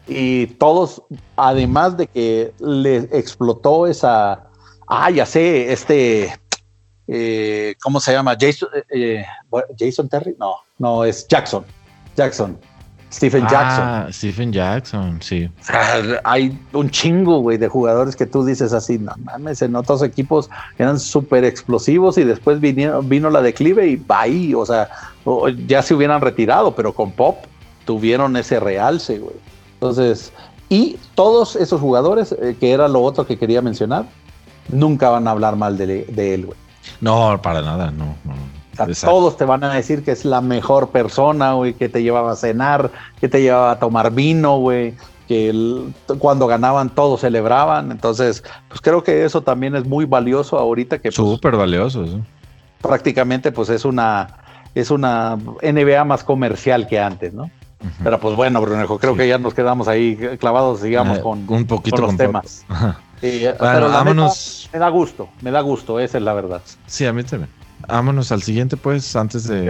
Y todos, además de que le explotó esa. Ah, ya sé, este. eh, ¿Cómo se llama? Jason, eh, eh, Jason Terry? No, no, es Jackson. Jackson. Stephen Jackson. Ah, Stephen Jackson, sí. O sea, hay un chingo, güey, de jugadores que tú dices así, no mames, en otros equipos eran súper explosivos y después vinieron, vino la declive y bye, o sea, ya se hubieran retirado, pero con Pop tuvieron ese realce, güey. Entonces, y todos esos jugadores, eh, que era lo otro que quería mencionar, nunca van a hablar mal de, de él, güey. No, para nada, no. no. O sea, Exacto. todos te van a decir que es la mejor persona, güey, que te llevaba a cenar, que te llevaba a tomar vino, güey, que el- cuando ganaban todos celebraban. Entonces, pues creo que eso también es muy valioso ahorita que pues, Súper valioso. sí. prácticamente pues es una es una NBA más comercial que antes, ¿no? Pero pues bueno, Brunejo, creo Sí. que ya nos quedamos ahí clavados, sigamos Eh, con, un poquito con los con temas. (laughs) Sí, pero neta, vámonos. me da gusto, me da gusto, esa es la verdad. Sí, a mí también. Vámonos al siguiente, pues, antes de.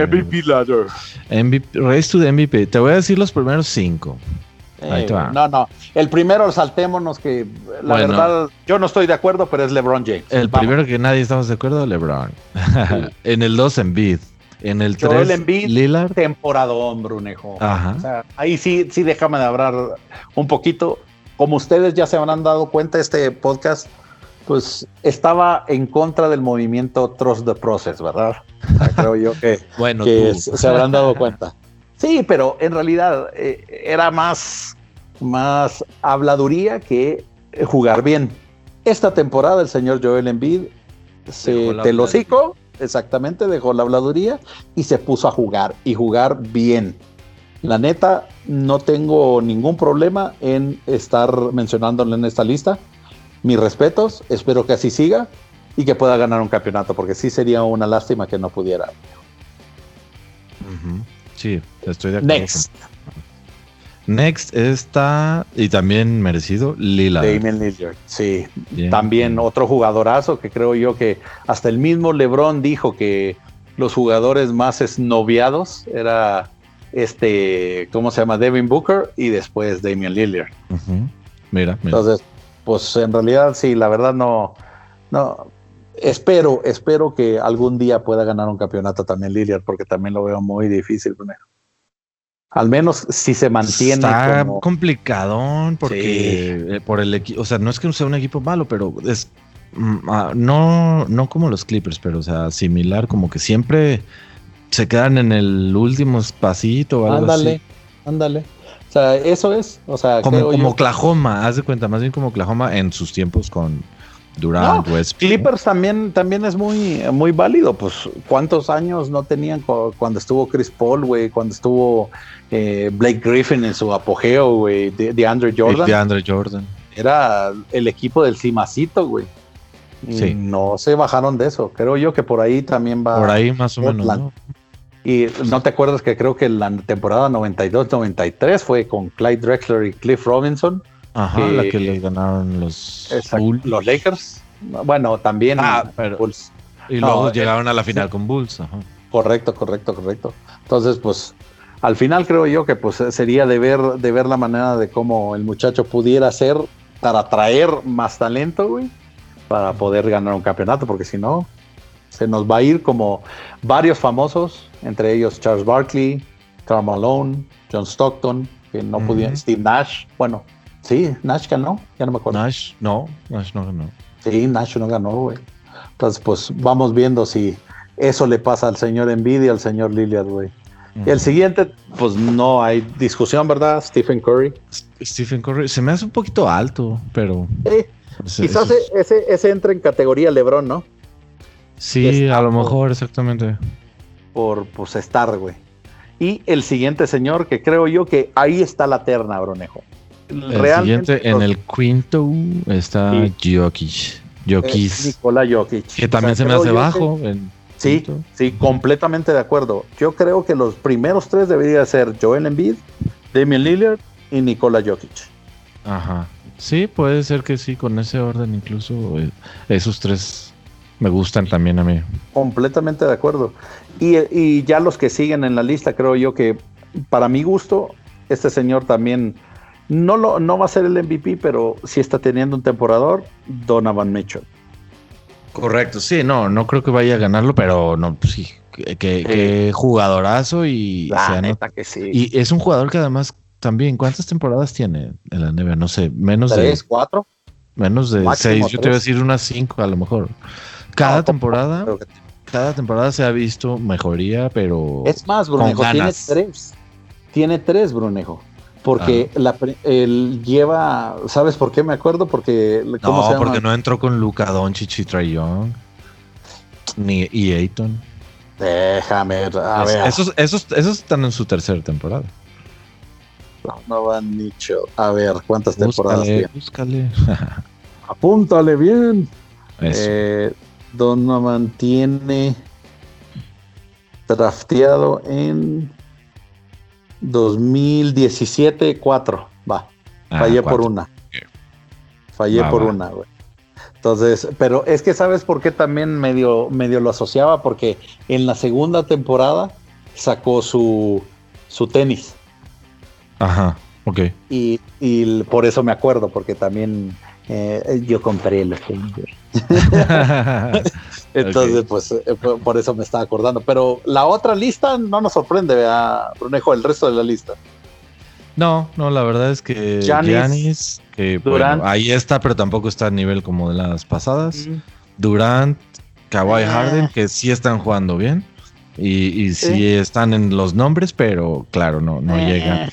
ladder. MVP, Race to the MVP. Te voy a decir los primeros cinco. Ahí te va. no, no. El primero, saltémonos que la Bueno. verdad, yo no estoy de acuerdo, pero es LeBron James. El Vamos. primero que nadie estamos de acuerdo, LeBron. (laughs) en el 2, Embiid. En el Joel 3, Embiid. Lillard. temporadón, Brunejo. Ajá. O sea, ahí sí, sí déjame de hablar un poquito. Como ustedes ya se habrán dado cuenta, este podcast, pues estaba en contra del movimiento Trust the Process, ¿verdad? Creo yo que, (laughs) Bueno, que se habrán dado cuenta. Sí, pero en realidad eh, era más, más habladuría que jugar bien. Esta temporada el señor Joel Embiid se Dejó exactamente, dejó la habladuría y se puso a jugar y jugar bien. La neta, no tengo ningún problema en estar mencionándolo en esta lista. Mis respetos, espero que así siga y que pueda ganar un campeonato, porque sí sería una lástima que no pudiera. Sí, estoy de acuerdo. Next, con- Next está, y también merecido, Lillard. Damian Lillard. Sí, Bien. también otro jugadorazo que creo yo que hasta el mismo LeBron dijo que los jugadores más esnoviados era este, ¿cómo se llama? Devin Booker y después Damian Lillard. Mira, mira. Entonces, pues en realidad sí, la verdad no, no, espero, espero que algún día pueda ganar un campeonato también Lillard, porque también lo veo muy difícil primero. Al menos si se mantiene Está como- complicadón porque eh, por el equipo, o sea, no es que sea un equipo malo, pero es mm, ah, no, no como los Clippers, pero o sea, similar, como que siempre se quedan en el último espacito o algo Ándale, así. ándale. O sea, eso es, o sea, Como, como Oklahoma, haz de cuenta, más bien como Oklahoma en sus tiempos con Durant, Westbrook. Clippers también, también es muy, muy válido. Pues, ¿cuántos años no tenían cu- cuando estuvo Chris Paul, güey? Cuando estuvo eh, Blake Griffin en su apogeo, güey, de, de Andre Jordan. De Andre Jordan. Era el equipo del cimacito, güey. Sí. No se bajaron de eso. Creo yo que por ahí también va. Por ahí más o menos. ¿no? Y no te acuerdas que creo que la temporada 92-93 fue con Clyde Drexler y Cliff Robinson. Ajá, que- la que les ganaron los. Bulls. Los Lakers. Bueno, también Ah, pero- Bulls. Y No, luego eh, llegaron a la final (laughs) con Bulls. Ajá. Correcto, correcto, correcto. Entonces, pues, al final creo yo que pues sería de ver, de ver la manera de cómo el muchacho pudiera ser para atraer más talento, güey, para poder ganar un campeonato, porque si no, se nos va a ir como varios famosos, entre ellos Charles Barkley, Karl Malone, John Stockton, que no pudieron, Steve Nash, bueno, sí, Nash ganó, ya no me acuerdo. Nash, no, Nash no ganó. Sí, Nash no ganó, güey. Entonces, pues vamos viendo si eso le pasa al señor y al señor Lillard, güey. Y el siguiente, pues no hay discusión, ¿verdad? Stephen Curry. Stephen Curry se me hace un poquito alto, pero. Pues, quizás es- ese, ese entra en categoría LeBron, ¿no? Sí, a lo mejor, exactamente. por pues, estar, güey. Y el siguiente señor, que creo yo que ahí está la terna, Bronejo. El siguiente, en el quinto está Jokic. Jokic. Nikola Jokic. Que también se me hace bajo. sí, sí, completamente de acuerdo. Yo creo que los primeros tres deberían ser Joel Embiid, Damian Lillard y Nikola Jokic. Ajá. Sí, puede ser que sí, con ese orden incluso eh, esos tres me gustan también a mí. Completamente de acuerdo. Y, ya los que siguen en la lista, creo yo que para mi gusto, este señor también no, lo, no va a ser el MVP, pero sí está teniendo un temporador, Donovan Mitchell. Correcto, sí, no, no creo que vaya a ganarlo, pero no, pues sí, que, jugadorazo y, la neta que sí. y es un jugador que además también, ¿cuántas temporadas tiene en la NBA? No sé, menos de. ¿Tres, cuatro? Menos de seis. Yo te voy a decir unas cinco a lo mejor. Cada temporada. Cada temporada se ha visto mejoría, pero. Es más, Brunejo, tiene tres. Tiene tres, Brunejo. Porque ah. la, él lleva. ¿Sabes por qué me acuerdo? Porque. ¿cómo no, porque no entró con Luca Doncic y Trae Young. Ni y Ayton. Déjame. A ver. Esos, esos, esos están en su tercera temporada. Donovan Mitchell. A ver, ¿cuántas temporadas tiene? Búscale. (laughs) Apúntale bien. Eh, Donovan tiene drafteado en 2017, 4. Va. Ah, Fallé por una. Fallé por una, güey. Entonces, pero es que sabes por qué también medio, medio lo asociaba, porque en la segunda temporada sacó su, su tenis. Ajá, ok. Y, y por eso me acuerdo, porque también eh, yo compré los (laughs) Entonces, pues eh, por eso me estaba acordando. Pero la otra lista no nos sorprende, vea, Brunejo, el resto de la lista. No, no, la verdad es que Giannis, que ahí está, pero tampoco está a nivel como de las pasadas. Durant, Kawhi ah. Harden, que sí están jugando bien. Y, sí. están en los nombres, pero claro, no, no eh. llegan.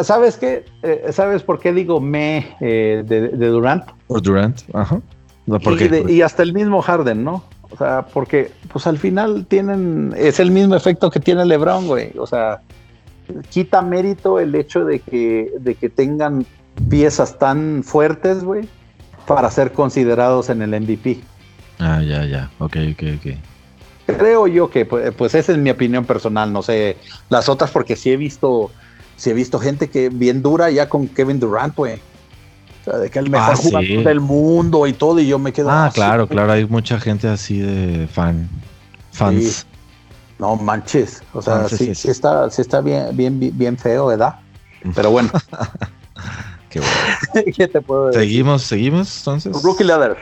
¿Sabes qué? Eh, ¿Sabes por qué digo me eh, de, Durant? Por Durant, ajá. y, hasta el mismo Harden, ¿no? O sea, porque pues al final tienen, es el mismo efecto que tiene LeBron, güey. O sea, quita mérito el hecho de que, de que tengan piezas tan fuertes, güey, para ser considerados en el MVP. Ah, ya, ya. Ok, ok, ok. Creo yo que, pues, pues esa es mi opinión personal, no sé las otras, porque sí he visto si he visto gente que bien dura ya con Kevin Durant, güey. O sea, de que el mejor ah, jugador del mundo y todo, y yo me quedo. Ah, claro, claro, hay mucha gente así de fan. Fans. No manches. O sea, sí, sí, está, sí está bien, bien, bien feo, ¿verdad? Pero bueno. (laughs) Qué bueno. (laughs) ¿Qué te puedo decir? Seguimos, seguimos, entonces. Rookie Ladder.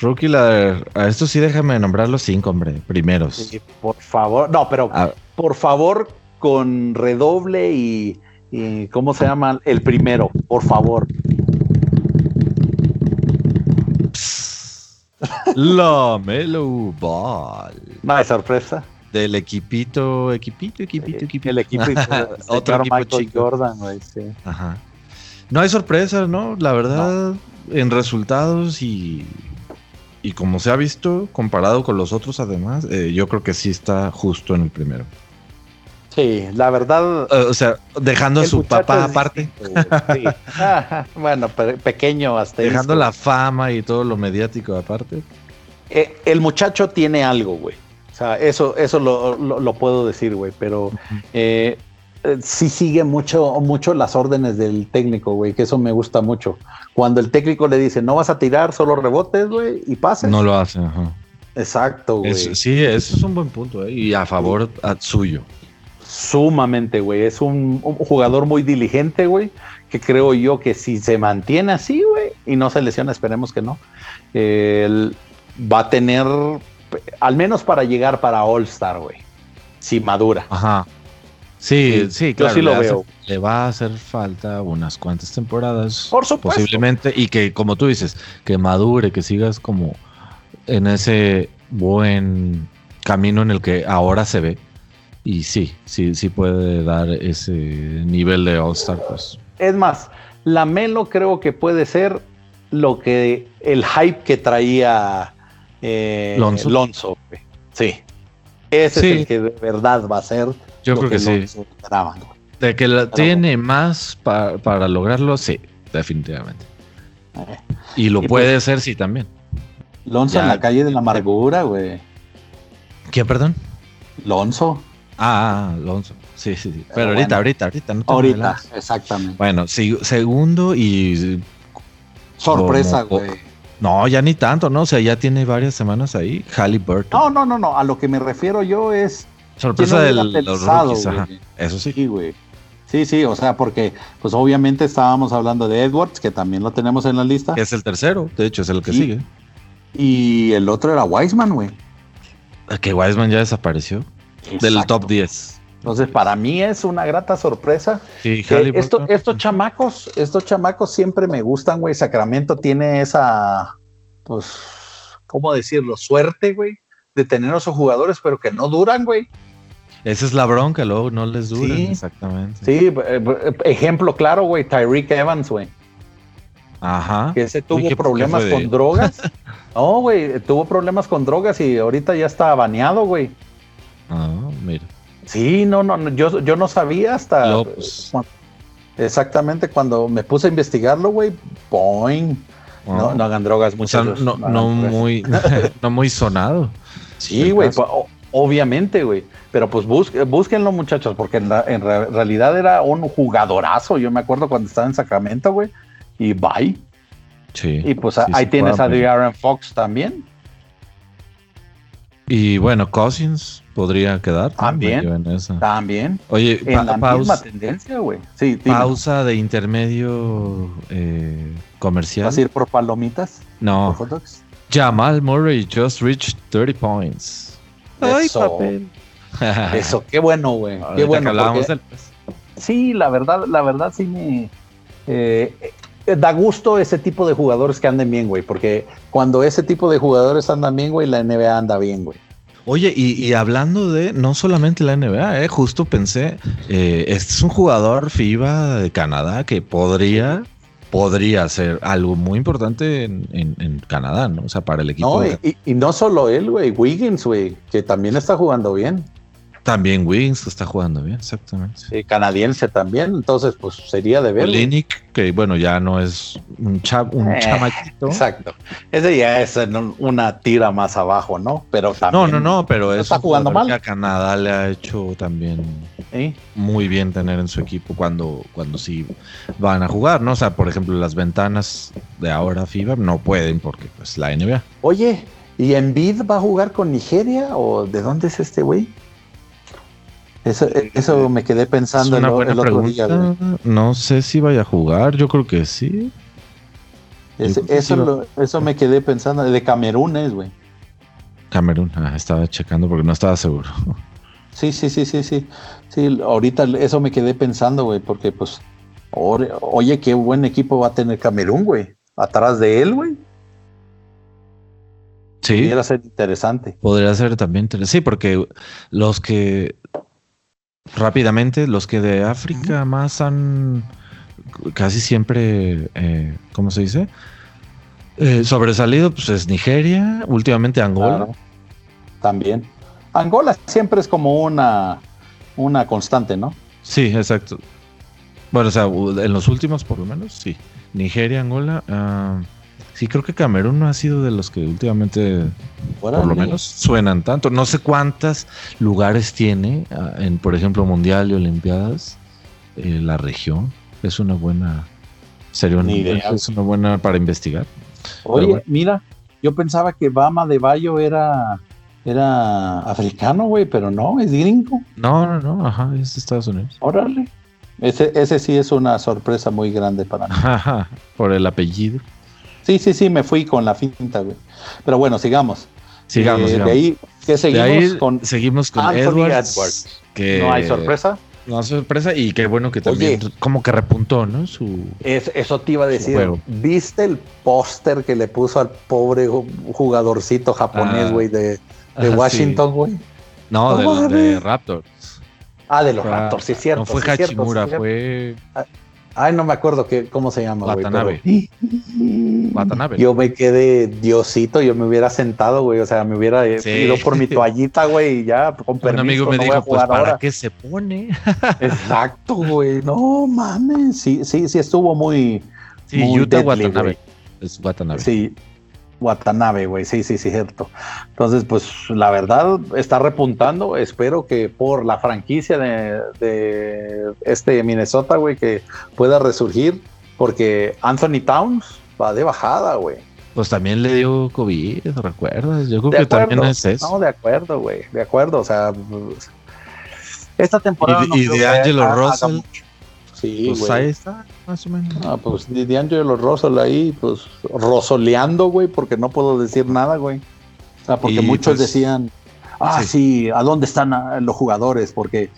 Rookie Ladder. A esto sí déjame nombrar los cinco, hombre. Primeros. Sí, por favor. No, pero por favor, con redoble y y ¿cómo se llama? El primero, por favor. La Melo Ball. No hay sorpresa. Del equipito, equipito, equipito, equipito. El (laughs) equipo. Otro equipo chico. Jordan, güey, sí. Ajá. No hay sorpresa, ¿no? La verdad, en resultados y, y como se ha visto, comparado con los otros además, eh, yo creo que sí está justo en el primero. Sí, la verdad. o sea, dejando a su papá aparte. Sí. bueno, pequeño hasta. Dejando la fama y todo lo mediático aparte. Eh, el muchacho tiene algo, güey. O sea, eso, eso lo, puedo decir, güey. Pero eh, eh, sí sigue mucho, mucho las órdenes del técnico, güey. Que eso me gusta mucho. Cuando el técnico le dice, no vas a tirar, solo rebotes, güey, y pases. No lo hace, ajá. Exacto, güey. sí, eso es un buen punto, ¿eh? Y a favor suyo. Sumamente, güey. Es un, jugador muy diligente, güey. Que creo yo que si se mantiene así, güey, y no se lesiona, esperemos que no, él va a tener, al menos para llegar para All Star, güey. Si madura. Ajá. Sí, sí, claro. Yo sí lo veo. le va a hacer falta unas cuantas temporadas. Por supuesto. Posiblemente. Y que, como tú dices, que madure, que sigas como en ese buen camino en el que ahora se ve y sí, sí, sí puede dar ese nivel de All-Star, pues. Es más, la Melo creo que puede ser lo que el hype que traía eh, Lonzo. Sí. Ese es el que de verdad va a ser. Yo creo que, sí. de que la tiene más para lograrlo, sí, definitivamente. Eh. Y lo puede pues, ser, sí, también. Lonzo en la calle de la amargura, güey. ¿Qué, perdón? Lonzo. Ah, Lonzo. Sí, sí, sí. Pero, ahorita, ahorita, ahorita, no Ahorita, exactamente. Bueno, segundo y. Sorpresa, güey. No, ya ni tanto, ¿no? O sea, ya tiene varias semanas ahí. Halliburton. No, no, no, no. A lo que me refiero yo es. Sorpresa de los rookies, ajá. Eso sí. Sí, güey. Sí, sí, o sea, porque pues obviamente estábamos hablando de Edwards, que también lo tenemos en la lista. Es el tercero, de hecho, es el que sigue. Y el otro era Wiseman, güey. Que Wiseman ya desapareció. Del top 10. Entonces, para mí es una grata sorpresa. Sí, esto, estos chamacos, estos chamacos siempre me gustan, güey. Sacramento tiene esa, pues, ¿cómo decirlo? Suerte, güey, de tener a esos jugadores, pero que no duran, güey. Esa es la bronca, luego no les dura. exactamente. Sí, eh, eh, ejemplo claro, güey, Tyreek Evans, güey. Ajá. Que ese tuvo problemas con drogas. (laughs) no, güey, tuvo problemas con drogas y ahorita ya está baneado, güey. Ah, mira. Sí, no, no, yo, yo no sabía hasta. Pues. exactamente cuando me puse a investigarlo, güey. Boing. No, no hagan drogas, muchachos. no, no, muy, (laughs) (laughs) no muy sonado. Sí, güey, obviamente, güey. Pero pues búsquenlo, muchachos, porque en, realidad era un jugadorazo. Yo me acuerdo cuando estaba en Sacramento, güey. Y bye. Sí. Y pues ahí tienes a Aaron Fox también. Y bueno, Cousins podría quedar también. También. Oye, en la misma tendencia, güey. Sí, pausa de intermedio eh, comercial. ¿Vas a ir por palomitas? No. Jamal Murray just reached 30 points. Ay, papel. (laughs) Eso, qué bueno, güey. Qué bueno. Sí, la verdad, la verdad sí me eh, da gusto ese tipo de jugadores que anden bien, güey, porque cuando ese tipo de jugadores andan bien, güey, la NBA anda bien, güey. Oye, y, hablando de no solamente la NBA, eh, justo pensé, eh, este es un jugador FIBA de Canadá que podría podría ser algo muy importante en, Canadá, ¿no? O sea, para el equipo. No, y, y, no solo él, güey, Wiggins, güey, que también está jugando bien. También Wings está jugando bien, exactamente. Sí, canadiense también, entonces pues sería de ver. Olinick, que bueno, ya no es un, un eh, chamaquito. Exacto. Ese ya es una tira más abajo, ¿no? Pero también. No, no, no, pero es está jugando mal. a Canadá le ha hecho también muy bien tener en su equipo cuando, cuando sí van a jugar, ¿no? O sea, por ejemplo, las ventanas de ahora FIBA no pueden porque pues la NBA. Oye, ¿y Envid va a jugar con Nigeria o de dónde es este güey? Eso, me quedé pensando el, otro día. No sé si vaya a jugar, yo creo que sí. eso, eso me quedé pensando. De Camerún es, güey. Camerún, ah, estaba checando porque no estaba seguro. Sí, sí, sí, sí, sí. Sí, ahorita eso me quedé pensando, güey, porque pues, oye, qué buen equipo va a tener Camerún, güey. Atrás de él, güey. Sí. Podría ser interesante. Podría ser también interesante. Sí, porque los que rápidamente, los que de África más han casi siempre, eh, ¿cómo se dice? Eh, sobresalido, pues es Nigeria, últimamente Angola. También. Angola siempre es como una, una constante, ¿no? Sí, exacto. Bueno, o sea, en los últimos por lo menos, sí. Nigeria, Angola. Uh, Sí, creo que Camerún no ha sido de los que últimamente, por lo menos, suenan tanto. No sé cuántos lugares tiene, ah, en por ejemplo, Mundial y Olimpiadas, eh, la región. Es una buena, sería una, es una buena para investigar. Oye, mira, yo pensaba que Bama de Bayo era, era africano, güey, pero no, es gringo. No, no, no, ajá, es de Estados Unidos. Órale. Ese, ese sí es una sorpresa muy grande para mí. Ajá, (laughs) por el apellido. Sí, sí, sí, me fui con la finta, güey. Pero bueno, sigamos. Sigamos, eh, De ahí, ¿qué seguimos con? Seguimos con Edwards, Que no hay sorpresa. No hay sorpresa y qué bueno que también como que repuntó, ¿no? Su, eso te iba a decir. ¿Viste el póster que le puso al pobre jugadorcito japonés, ah. güey, de, de Washington, güey? No, de, Raptors. Ah, de los Raptors, sí, cierto. No fue Hachimura, fue. Ay, no me acuerdo que, cómo se llama, güey. Watanabe. Watanabe. Yo me quedé diosito, yo me hubiera sentado, güey. O sea, me hubiera ido por mi (laughs) toallita, güey, y ya, con permiso. Un amigo me dijo, pues, ¿para qué se pone? (laughs) Exacto, güey. No mames. Sí, sí, sí estuvo muy. Sí, muy Utah Watanabe. Es Watanabe. Sí, Watanabe, güey, sí, sí, sí, cierto. Entonces, pues la verdad está repuntando. Espero que por la franquicia de, este Minnesota, güey, que pueda resurgir, porque Anthony Towns va de bajada, güey. Pues también le dio COVID, ¿recuerdas? Yo creo que también es eso. No, de acuerdo, güey, de acuerdo. O sea, esta temporada. Y, de Angelo Russell. Sí, pues ahí está, más o menos. Ah, pues D'Angelo Russell ahí, pues rosoleando, güey, porque no puedo decir nada, güey. O sea, porque muchos pues, decían, ah, sí. ¿a dónde están ah, los jugadores? Porque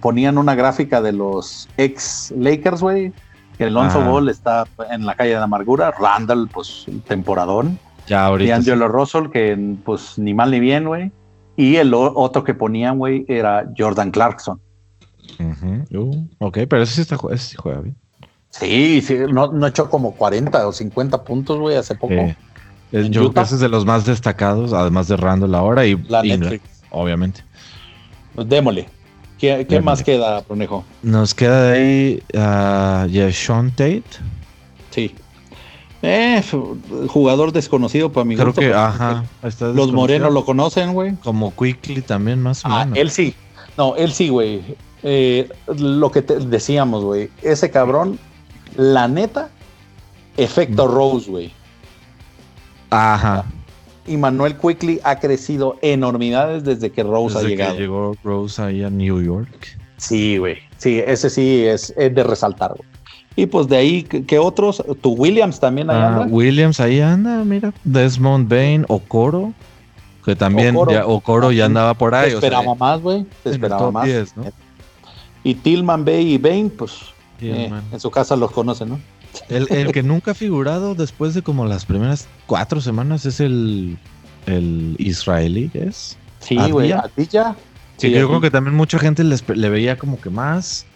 ponían una gráfica de los ex Lakers, güey, que el Alonso Ball está en la calle de amargura, Randall, pues, temporadón. Ya ahorita. D'Angelo Russell, que pues ni mal ni bien, güey. Y el otro que ponían, güey, era Jordan Clarkson. Uh, ok, pero ese sí, está, ese sí juega bien. Sí, sí no, no echó como 40 o 50 puntos, güey, hace poco. yo creo que ese es de los más destacados, además de Randall ahora y, la obviamente. Pues démosle. ¿Qué, más queda, Pronejo? Nos queda de ahí uh, Sean Tate. Sí. Eh, jugador desconocido para mi Creo que, ajá. Los morenos lo conocen, güey. Como Quickly también, más o ah, Él sí. No, él sí, güey. Eh, lo que te decíamos, güey. Ese cabrón, la neta, efecto Rose, güey. Ajá. Y Manuel Quickly ha crecido enormidades desde que Rose ha llegado. Que llegó Rose ahí a New York. Sí, güey. Sí, ese sí es, de resaltar, güey. Y pues de ahí, ¿qué otros? Tu Williams también ahí ah, anda. Williams ahí anda, mira. Desmond Bain, Okoro. Que también, Okoro, ya, Okoro ya andaba por ahí. esperaba más, güey. Te esperaba más. Y Tillman, Bay y Bain, pues eh, en su casa los conocen, ¿no? El, que (laughs) nunca ha figurado después de como las primeras cuatro semanas es el, el israelí, ¿es? Sí, güey, ya. Sí, yo creo que también mucha gente le veía como que más.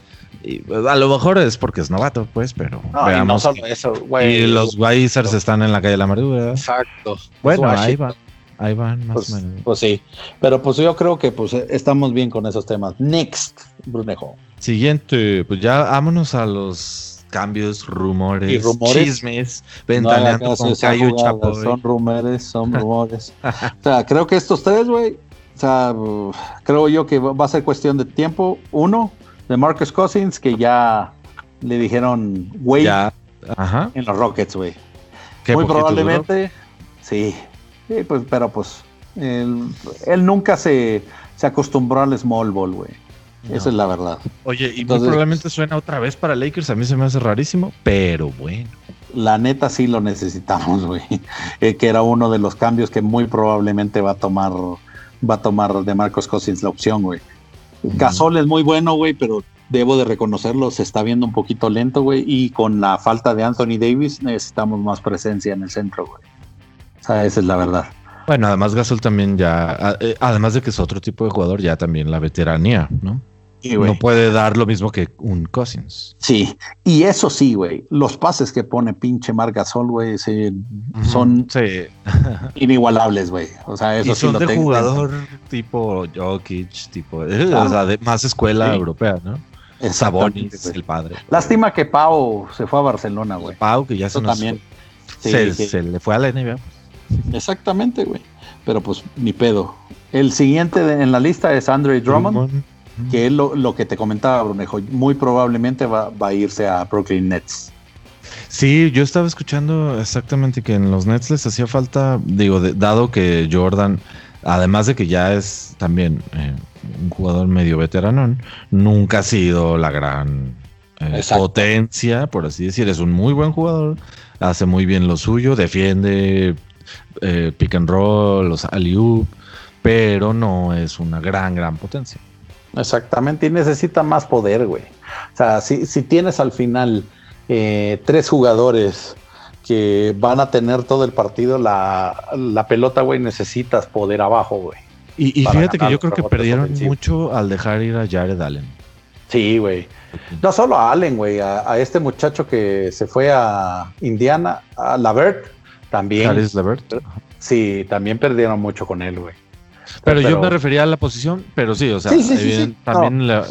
Y, pues, a lo mejor es porque es novato, pues, pero veamos. Y no eso, Y los Wizards están en la calle de la Amargura. Exacto. Bueno, ahí va. Ahí van, más pues, o menos. Pues sí, pero pues yo creo que pues estamos bien con esos temas. Next, Brunejo. Siguiente, pues ya vámonos a los cambios, rumores, ¿Y rumores? chismes, ventaneando con Cayo Chapoy. Son rumores, son (laughs) rumores. o sea, creo que estos tres, güey, o sea, creo yo que va a ser cuestión de tiempo. Uno, de Marcus Cousins, que ya le dijeron, güey, en los Rockets, güey. Muy probablemente, sí, Sí, pues, pero pues él, nunca se, se, acostumbró al small ball, güey. Esa es la verdad. Oye, y probablemente suena otra vez para Lakers. A mí se me hace rarísimo, pero bueno. La neta sí lo necesitamos, güey. (laughs) Eh, que era uno de los cambios que muy probablemente va a tomar va a tomar de Marcos Cousins la opción, güey. Gasol es muy bueno, güey, pero debo de reconocerlo, se está viendo un poquito lento, güey. Y con la falta de Anthony Davis necesitamos más presencia en el centro, güey esa es la verdad. Bueno, además Gasol también ya, eh, además de que es otro tipo de jugador, ya también la veteranía, ¿no? no puede dar lo mismo que un Cousins. Sí, y eso sí, güey, los pases que pone pinche Mar Gasol, güey, son (laughs) inigualables, güey. O sea, eso y son de jugador tipo Jokic, tipo, eh, o sea, de más escuela europea, ¿no? Sabonis, el padre. Lástima que Pau se fue a Barcelona, güey. Pau, que ya se también. se, le fue a la NBA. Exactamente, güey. Pero pues ni pedo. El siguiente en la lista es Andre Drummond, que es lo, que te comentaba, Brunejo. Muy probablemente va, a irse a Brooklyn Nets. Sí, yo estaba escuchando exactamente que en los Nets les hacía falta, digo, dado que Jordan, además de que ya es también eh, un jugador medio veterano, nunca ha sido la gran eh, potencia, por así decir. Es un muy buen jugador, hace muy bien lo suyo, defiende eh, pick and roll, los alley pero no es una gran, gran potencia. Exactamente, y necesita más poder, güey. O sea, si, tienes al final eh, tres jugadores que van a tener todo el partido, la, pelota, güey, necesitas poder abajo, güey. Y, fíjate que yo creo que perdieron mucho al dejar ir a Jared Allen. Sí, güey. No solo a Allen, güey, a, este muchacho que se fue a Indiana, a Lavert, también. Caris Lavert. Sí, también perdieron mucho con él, güey. Pero, yo me refería a la posición, pero sí, o sea, también no,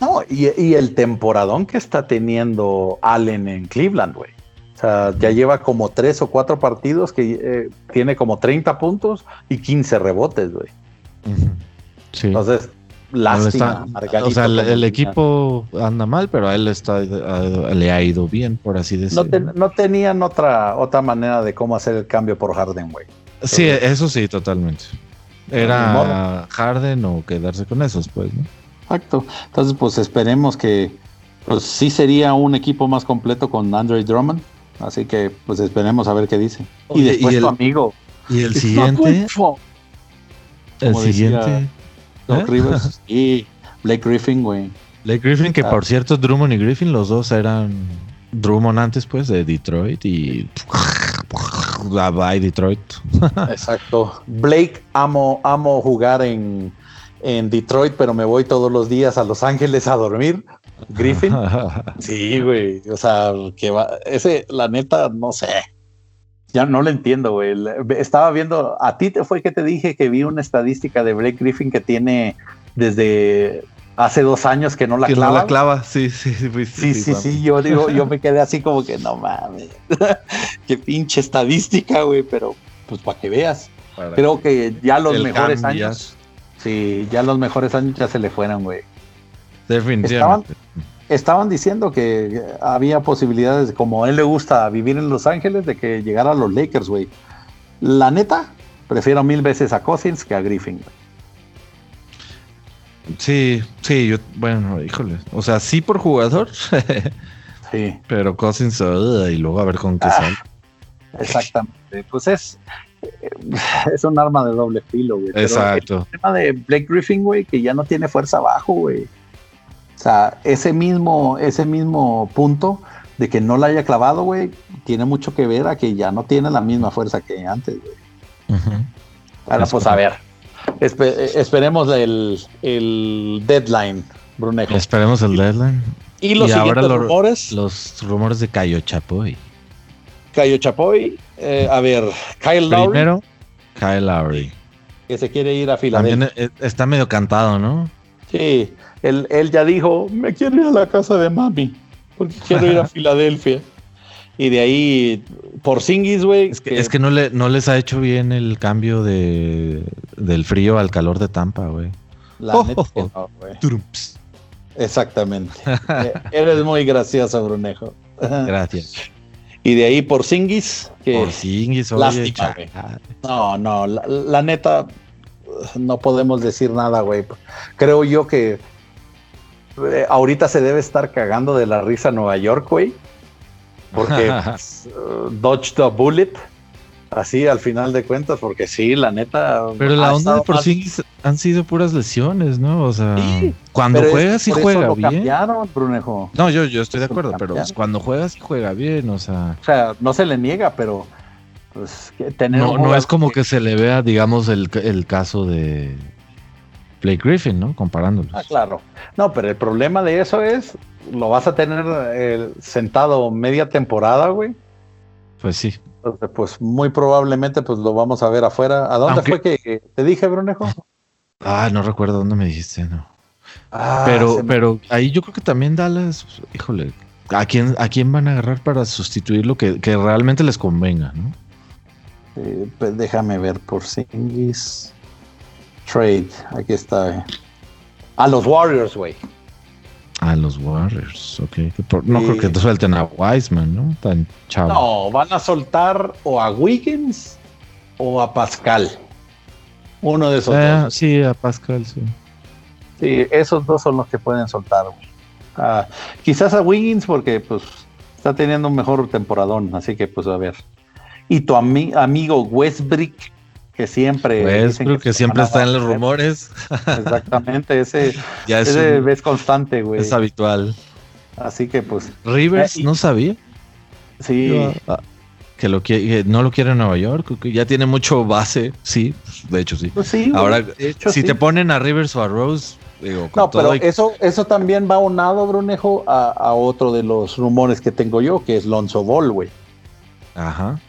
no y, el temporadón que está teniendo Allen en Cleveland, güey. O sea, ya lleva como tres o cuatro partidos que eh, tiene como 30 puntos y 15 rebotes, güey. Sí. Entonces, lástima. o sea, el, equipo anda mal, pero a él está, le ha ido bien, por así decirlo. No, tenían otra, otra manera de cómo hacer el cambio por Harden, güey. Sí, eso sí, totalmente. Era Harden o quedarse con esos, pues, ¿no? Exacto. Entonces, pues esperemos que pues sí sería un equipo más completo con Andre Drummond. Así que, pues esperemos a ver qué dice. y después tu amigo. Y el siguiente. El siguiente. Doc ¿Eh? Rivers (laughs) y Blake Griffin, güey. Blake Griffin, que por cierto, Drummond y Griffin, los dos eran Drummond antes, pues, de Detroit y. (laughs) Bye, Detroit. (laughs) Exacto. Blake, amo, amo jugar en, en Detroit, pero me voy todos los días a Los Ángeles a dormir. Griffin. Sí, güey. O sea, que va. Ese, la neta, no sé. Ya no lo entiendo, güey. Estaba viendo, a ti te fue que te dije que vi una estadística de Blake Griffin que tiene desde hace dos años que no la clava. No la clava, sí, sí, sí. Sí, sí, sí, yo digo, yo me quedé así como que no mames. (laughs) Qué pinche estadística, güey, pero pues para que veas. Creo que ya los mejores años. Sí, ya los mejores años ya se le fueron, güey. Definitivamente estaban diciendo que había posibilidades, como a él le gusta vivir en Los Ángeles, de que llegara a los Lakers, güey. La neta, prefiero mil veces a Cousins que a Griffin. Sí, sí, yo, bueno, híjole. O sea, sí por jugador. (laughs) sí. Pero Cousins, y luego a ver con qué ah, sale. Exactamente. Pues es, es un arma de doble filo, güey. Exacto. el tema de Blake Griffin, güey, que ya no tiene fuerza abajo, güey. O sea, ese mismo, ese mismo punto de que no la haya clavado, güey, tiene mucho que ver a que ya no tiene la misma fuerza que antes, güey. Bueno, pues a ver. esperemos el, deadline, Brunejo. Esperemos el deadline. Y los siguientes rumores. Los rumores de Cayo Chapoy. Cayo Chapoy, eh, a ver, Kyle Lowry. Primero, Kyle Lowry. Que se quiere ir a Filadelfia. También eh, está medio cantado, ¿no? Sí, él, ya dijo, me quiero ir a la casa de mami, porque quiero ir a (laughs) Filadelfia. Y de ahí, por Singis, güey. Es que, no, le, no les ha hecho bien el cambio de, del frío al calor de Tampa, güey. La oh, Exactamente. (laughs) Eh, eres muy gracioso, Brunejo. (laughs) Gracias. Y de ahí por Singis, que por Singis, lástima, No, no, la, neta, no podemos decir nada, güey. Creo yo que eh, ahorita se debe estar cagando de la risa Nueva York, güey. Porque (laughs) pues, dodge the bullet. Así al final de cuentas, porque sí, la neta. Pero la onda de por sí han sido puras lesiones, ¿no? O sea, cuando juega sí juega bien. Brunejo. No, yo, yo estoy de acuerdo, pero cuando juega sí juega bien, o sea. O sea, no se le niega, pero pues tener no, no es como que se le vea, digamos, el, el caso de, Blake Griffin, ¿no? Comparándolos. Ah, claro. No, pero el problema de eso es, lo vas a tener eh, sentado media temporada, güey. Pues sí. Entonces, pues muy probablemente pues lo vamos a ver afuera. ¿A dónde fue que te dije, Brunejo? (laughs) Ah, no recuerdo dónde me dijiste, no. Ah, pero, pero ahí yo creo que también Dallas, híjole, ¿a quién, ¿a quién van a agarrar para sustituir lo que, realmente les convenga, no? Eh, pues déjame ver por Singis. Trade, aquí está. A los Warriors, güey. A los Warriors, ok. no creo que te suelten a Wiseman, ¿no? Tan chavo. No, van a soltar o a Wiggins o a Pascal. Uno de esos eh, dos. Sí, a Pascal, sí. Sí, esos dos son los que pueden soltar, güey. Ah, quizás a Wiggins porque pues está teniendo un mejor temporadón, así que pues a ver. Y tu amigo Westbrook que siempre. Que, siempre está en los rumores. (laughs) Exactamente, ese, ya es, constante, güey. Es habitual. Así que pues. Rivers, eh, ¿no sabía? Sí. Ah, que, lo que no lo quiere en Nueva York, que ya tiene mucho base, sí, de hecho sí. Pues sí Ahora, si te ponen a Rivers o a Rose, Digo, no, pero eso, eso también va unado, Brunejo, a, a, otro de los rumores que tengo yo, que es Lonzo Ball, güey. Ajá.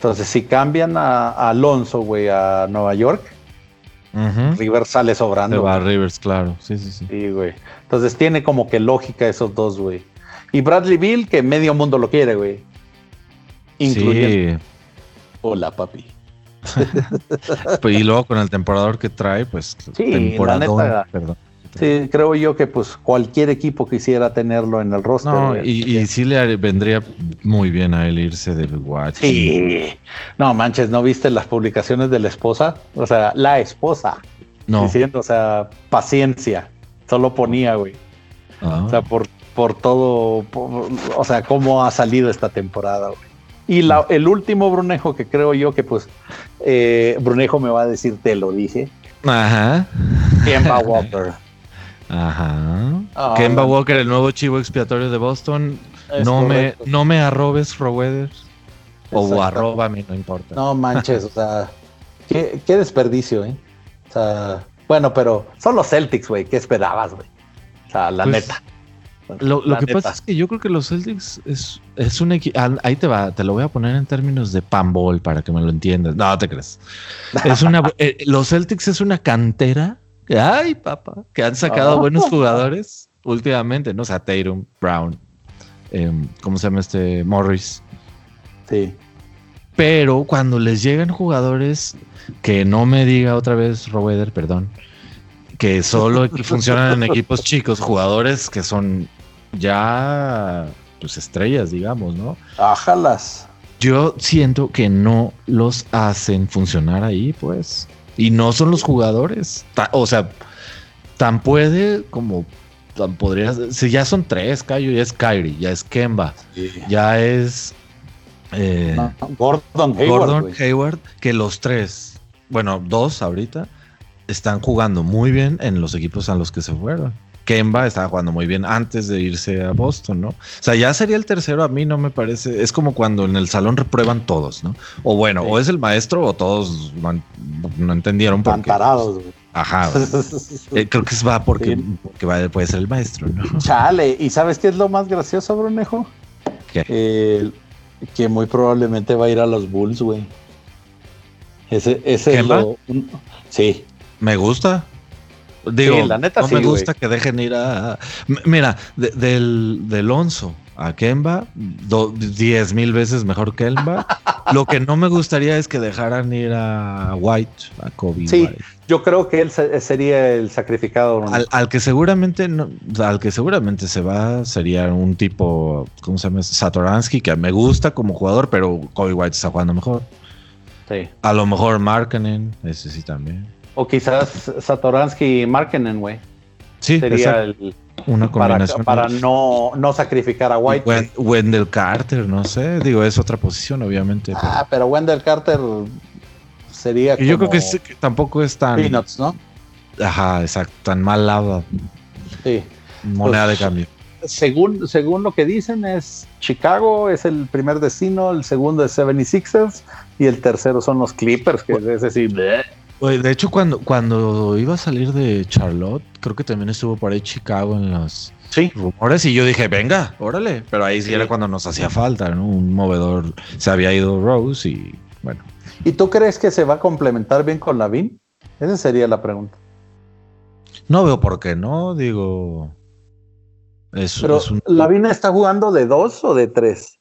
Entonces, si cambian a, a Alonso, güey, a Nueva York, Rivers sale sobrando. Se va a Rivers, claro. Sí, sí, sí. Sí, güey. Entonces tiene como que lógica esos dos, güey. Y Bradley Bill, que medio mundo lo quiere, güey. Incluyendo. Sí. Hola, papi. (laughs) Pues, y luego con el temporador que trae, pues sí, temporador, perdón. Sí, creo yo que pues cualquier equipo quisiera tenerlo en el roster. No, y, y, sí le vendría muy bien a él irse del Watch. Sí. No, manches, ¿no viste las publicaciones de la esposa? O sea, la esposa. No. Diciendo, o sea, paciencia. Solo ponía, güey. Ah. O sea, por, por todo, o sea, cómo ha salido esta temporada, güey. Y la, el último Brunejo que creo yo que pues eh, Brunejo me va a decir, te lo dije. Ajá. Kemba (laughs) Walker. Ajá. Ah, Kemba Walker, el nuevo chivo expiatorio de Boston. No me, no me arrobes, Roweather. O arróbame, no importa. No manches, o sea, qué, qué, desperdicio, ¿eh? O sea, bueno, pero son los Celtics, güey. ¿Qué esperabas, güey? O sea, la pues, neta. Lo, lo que pasa es que yo creo que los Celtics es, es un equipo. Ah, ahí te va, te lo voy a poner en términos de panball para que me lo entiendas. No, te crees. Es una, (laughs) eh, los Celtics es una cantera ay, papá, que han sacado buenos jugadores últimamente, ¿no? O sea, Tatum, Brown, em, ¿cómo se llama este? Morris. Sí. Pero cuando les llegan jugadores que no me diga otra vez Robeder, perdón, que solo (laughs) funcionan en equipos chicos, jugadores que son ya pues estrellas, digamos, ¿no? Ájalas. Yo siento que no los hacen funcionar ahí, pues. Y no son los jugadores. O sea, tan puede como tan podría si ya son tres, Cayo, ya es Kyrie, ya es Kemba, ya es eh, Gordon Hayward, Hayward, que los tres, bueno, dos ahorita, están jugando muy bien en los equipos a los que se fueron. Kemba estaba jugando muy bien antes de irse a Boston, ¿no? O sea, ya sería el tercero, a mí no me parece. Es como cuando en el salón reprueban todos, ¿no? O bueno, o es el maestro o todos no, entendieron por qué. Ajá. (laughs) Eh, creo que va porque, va, puede ser el maestro, ¿no? (laughs) Chale, ¿y sabes qué es lo más gracioso, Brunejo? ¿Qué? que muy probablemente va a ir a los Bulls, güey. Ese, ese es lo. sí. Me gusta. Digo, la neta no me gusta que dejen ir a. Mira, del, de Alonso a Kemba, diez mil veces mejor que Kemba. (laughs) Lo que no me gustaría es que dejaran ir a White, a Kobe. Sí, yo creo que él sería el sacrificado. Al, que seguramente no, al que seguramente se va sería un tipo, ¿cómo se llama? Satoransky, que me gusta como jugador, pero Kobe White está jugando mejor. Sí. A lo mejor Markenen, ese sí también. O quizás Satoransky y Markenen, güey. Sí, sería el, una combinación. Para, no, no, sacrificar a White. Wendell Carter, no sé. Digo, es otra posición, obviamente. Ah, pero, Wendell Carter sería. Yo creo que, tampoco es tan. Peanuts, ¿no? Ajá, exacto. Tan mal lado. Sí. Moneda de pues, cambio. Según, según lo que dicen, es Chicago, es el primer destino, el segundo es 76ers y el tercero son los Clippers, que es decir, de hecho, cuando, cuando iba a salir de Charlotte, creo que también estuvo por ahí Chicago en los rumores y yo dije, venga, órale. Pero ahí sí, era cuando nos hacía falta, ¿no? Un movedor. Se había ido Rose y bueno. ¿Y tú crees que se va a complementar bien con Lavin? Esa sería la pregunta. No veo por qué no, digo. Es, Pero es ¿Lavin está jugando de dos o de tres?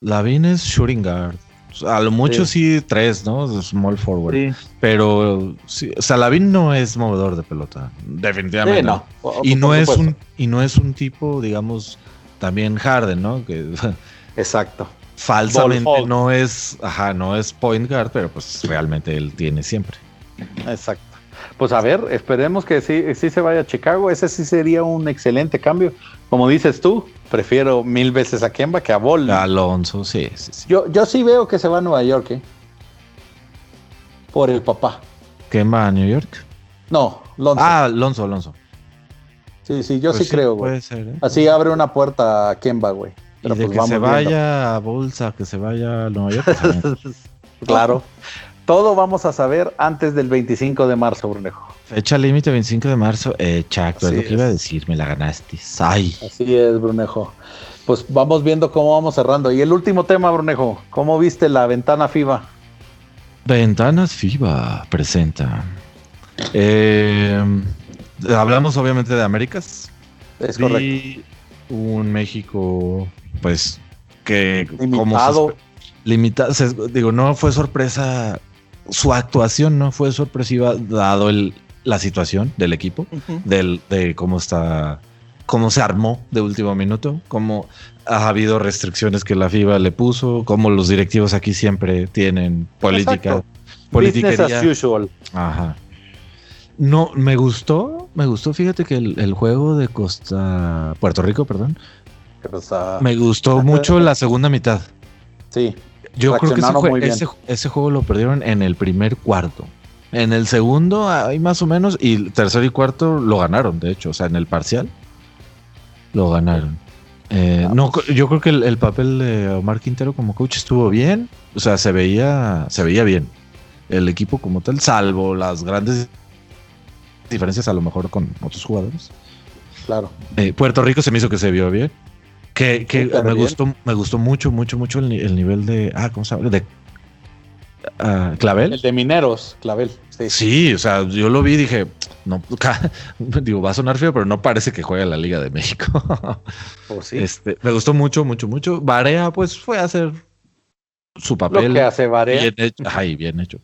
Lavin es shooting guard. A lo mucho sí, tres, ¿no? Small forward. Pero sí, Salavin no es movedor de pelota, definitivamente. no. Y no es un y no es un tipo, digamos, también Harden, ¿no? Que (laughs) Exacto. Falsamente no es, ajá, no es point guard, pero pues realmente él tiene siempre. Exacto. Pues a ver, esperemos que sí, sí se vaya a Chicago. Ese sí sería un excelente cambio. Como dices tú, prefiero mil veces a Kemba que a Ball. Alonso, sí, Yo, yo sí veo que se va a Nueva York, ¿eh? Por el papá. ¿Kemba a New York? No, Alonso. Ah, Alonso, Alonso. Sí, sí, yo pues sí, creo, güey. Puede ser, ¿eh? Así abre una puerta a Kemba, güey. Pero pues que se vaya a Bolsa, que se vaya a Nueva York. (laughs) claro. Todo vamos a saber antes del 25 de marzo, Brunejo. Fecha límite 25 de marzo, eh, es lo que iba a decir, me la ganaste. Ay. Así es, Brunejo. Pues vamos viendo cómo vamos cerrando. Y el último tema, Brunejo, ¿cómo viste la ventana FIBA? Ventanas FIBA presenta. Eh, hablamos obviamente de Américas. Es correcto. Un México, pues, que limitado. limitado. Digo, no fue sorpresa. Su actuación no fue sorpresiva, dado el, la situación del equipo, del, de cómo está, cómo se armó de último minuto, cómo ha habido restricciones que la FIBA le puso, cómo los directivos aquí siempre tienen política. política as usual. Ajá. No, me gustó, me gustó, fíjate que el, juego de Costa, Puerto Rico, perdón, me gustó mucho la segunda mitad. Sí. Yo creo que ese, juego lo perdieron en el primer cuarto. En el segundo, ahí más o menos, y tercero y cuarto lo ganaron, de hecho, o sea, en el parcial lo ganaron. Eh, no, yo creo que el, papel de Omar Quintero como coach estuvo bien, o sea, se veía, se veía bien el equipo como tal, salvo las grandes diferencias a lo mejor con otros jugadores. Claro. Eh, Puerto Rico se me hizo que se vio bien. Que, me gustó, me gustó mucho, mucho, mucho el, nivel de. Ah, ¿cómo se llama? De ah, Clavel. El de Mineros, Clavel. Sí. o sea, yo lo vi y dije, no, (laughs) digo, va a sonar feo, pero no parece que juegue la Liga de México. Oh, (laughs) sí. este, me gustó mucho, mucho, mucho. Barea, pues fue a hacer su papel. Lo que hace Barea. Bien hecho. Ay, bien hecho.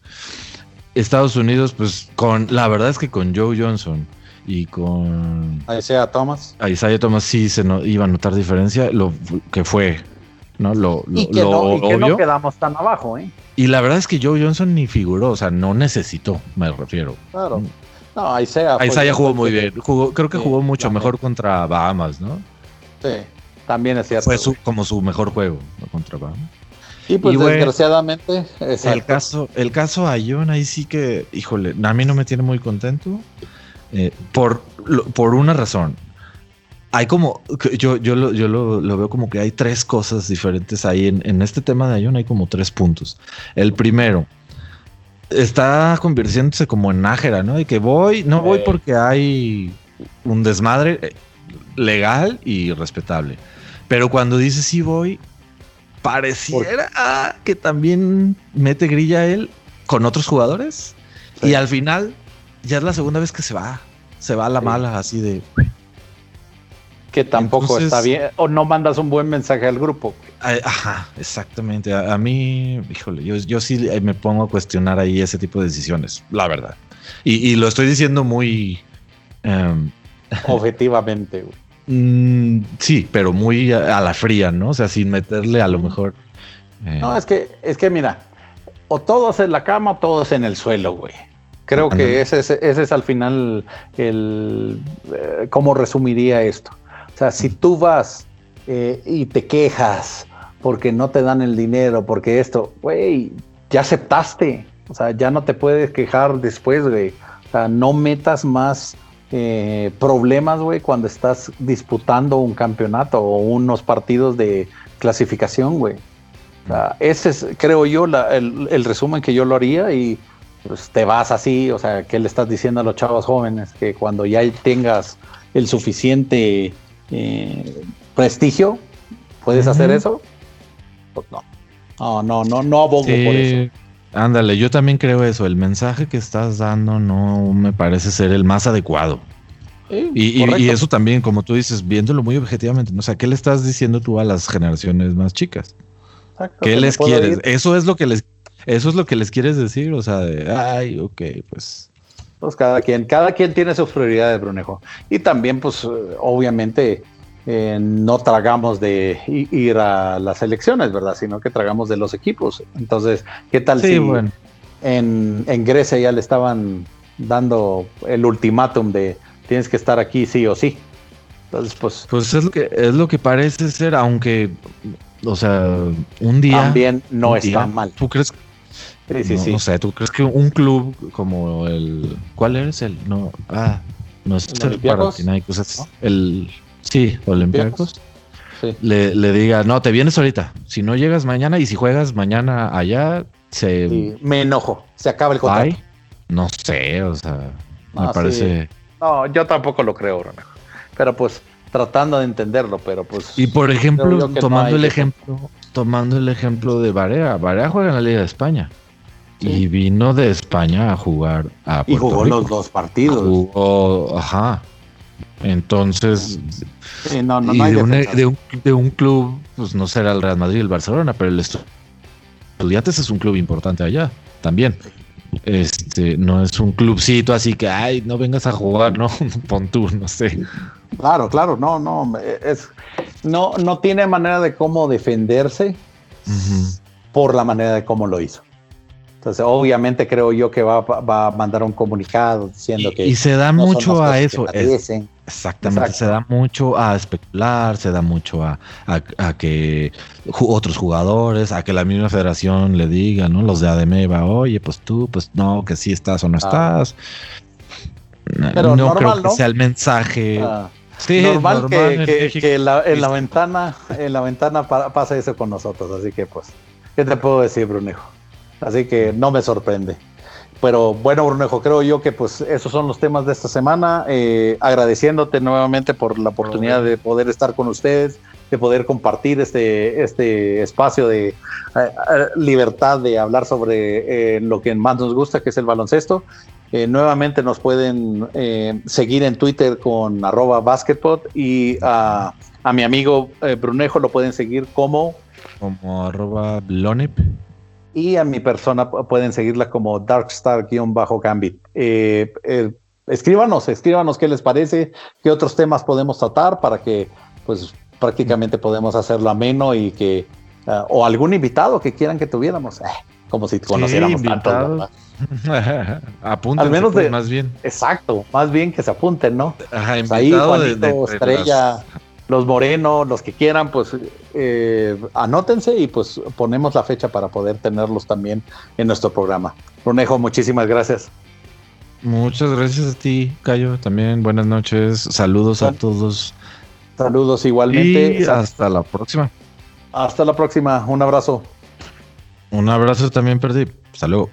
Estados Unidos, pues con, la verdad es que con Joe Johnson y con Isaiah Thomas. Isaiah Thomas sí se no, iba a notar diferencia, lo que fue, ¿no? Lo, y que, no, quedamos tan abajo, ¿eh? Y la verdad es que Joe Johnson ni figuró, o sea, no necesitó, me refiero. Claro. No, Isaiah. Isaiah jugó muy bien. Jugó, creo que jugó mucho mejor contra Bahamas, ¿no? Sí, también es cierto. Fue como su mejor juego contra Bahamas. Y pues desgraciadamente, el caso, el caso a John ahí sí que, híjole, a mí no me tiene muy contento eh, por, por una razón. Hay como, yo, yo, lo, yo lo, veo como que hay tres cosas diferentes ahí. En, este tema de Ayun hay como tres puntos. El primero, está convirtiéndose como en nájera, ¿no? Y que voy, no voy porque hay un desmadre eh, legal y respetable. Pero cuando dice sí voy, pareciera que también mete grilla él con otros jugadores. Y al final, ya es la segunda vez que se va. Se va a la mala, así de. Que tampoco está bien. O no mandas un buen mensaje al grupo. Ajá, exactamente. A, mí, híjole, yo, yo sí me pongo a cuestionar ahí ese tipo de decisiones, la verdad. Y, lo estoy diciendo muy. Em, (laughs) Objetivamente. Mm, sí, pero muy a, la fría, ¿no? O sea, sin meterle a lo mejor. Eh, no, es que, es que mira, o todos en la cama o todos en el suelo, güey. Creo que ese es, ese es al final el eh, cómo resumiría esto. O sea, si tú vas eh, y te quejas porque no te dan el dinero, porque esto, güey, ya aceptaste. O sea, ya no te puedes quejar después, güey. O sea, no metas más eh, problemas, güey, cuando estás disputando un campeonato o unos partidos de clasificación, güey. ese es, creo yo, el, resumen que yo lo haría y pues te vas así, o sea, ¿qué le estás diciendo a los chavos jóvenes? Que cuando ya tengas el suficiente eh, prestigio, ¿puedes hacer eso? Pues no. No, no, no, no abogo por eso. Ándale, yo también creo eso. El mensaje que estás dando no me parece ser el más adecuado. y, eso también, como tú dices, viéndolo muy objetivamente, ¿no? o sea, ¿qué le estás diciendo tú a las generaciones más chicas? ¿Qué les quieres? Eso es lo que les, eso es lo que les quieres decir, o sea, de, ay, ok, pues. Pues cada quien, cada quien tiene sus prioridades, Brunejo. Y también, pues, obviamente, eh, no tragamos de ir a las elecciones, ¿verdad? Sino que tragamos de los equipos. Entonces, ¿qué tal si en, en, Grecia ya le estaban dando el ultimátum de tienes que estar aquí sí o sí? Entonces, pues... Pues es lo que, es lo que parece ser, aunque, o sea, un día... También no está mal. ¿Tú crees? Sí, sí, sí. O sea, ¿tú crees que un club como el... ¿Cuál es el? No, ah, no es el, el, el Sí, Olympiacos. le, le, diga, no, te vienes ahorita. Si no llegas mañana y si juegas mañana allá, se... me enojo, se acaba el contrato. No sé, o sea, me parece... No, yo tampoco lo creo, Pero pues tratando de entenderlo, pero pues... Y por ejemplo, tomando el ejemplo, tomando el ejemplo de Barea, Barea juega en la Liga de España. Y vino de España a jugar a Puerto Y jugó los dos partidos. Jugó, ajá. Entonces, no, no, y de, un, de, un, de, un, club, pues no será el Real Madrid y el Barcelona, pero el Estudiantes es un club importante allá también. Este, no es un clubcito así que, ay, no vengas a jugar, (laughs) no, pon tú, no sé. Claro, claro, no, no, es, no, no tiene manera de cómo defenderse por la manera de cómo lo hizo. Entonces, obviamente creo yo que va, va a mandar un comunicado diciendo que... Y se da mucho a eso. exactamente, se da mucho a especular, se da mucho a, a, que otros jugadores, a que la misma federación le diga, ¿no? Los de ADMEVA, oye, pues tú, pues no, que sí estás o no estás. Pero no creo que sea el mensaje. Ah. Sí, normal, que, que, en, la, en, la, ventana, en la ventana pasa eso con nosotros, así que pues, ¿qué te puedo decir, Brunejo? Así que no me sorprende. Pero bueno, Brunejo, creo yo que pues esos son los temas de esta semana. Eh, agradeciéndote nuevamente por la oportunidad de poder estar con ustedes, de poder compartir este, este espacio de eh, eh, libertad de hablar sobre lo que más nos gusta, que es el baloncesto. nuevamente nos pueden seguir en Twitter con arroba basketball y a, a mi amigo Brunejo lo pueden seguir como... Como arroba blonip y a mi persona pueden seguirla como Darkstar-Gambit. Eh, eh, escríbanos, escríbanos qué les parece, qué otros temas podemos tratar para que pues prácticamente podemos hacerlo ameno y que uh, o algún invitado que quieran que tuviéramos, eh, como si conociéramos sí, tanto. (laughs) Al menos pues, de, más bien. Exacto, más bien que se apunten, ¿no? Ajá, pues ahí Juanito, Estrella, los morenos, los que quieran, pues eh, anótense y pues ponemos la fecha para poder tenerlos también en nuestro programa. Ronejo, muchísimas gracias. Muchas gracias a ti, Cayo. También buenas noches. Saludos a todos. Saludos igualmente. Y hasta la próxima. Hasta la próxima. Un abrazo. Un abrazo también, Perdí. Hasta luego.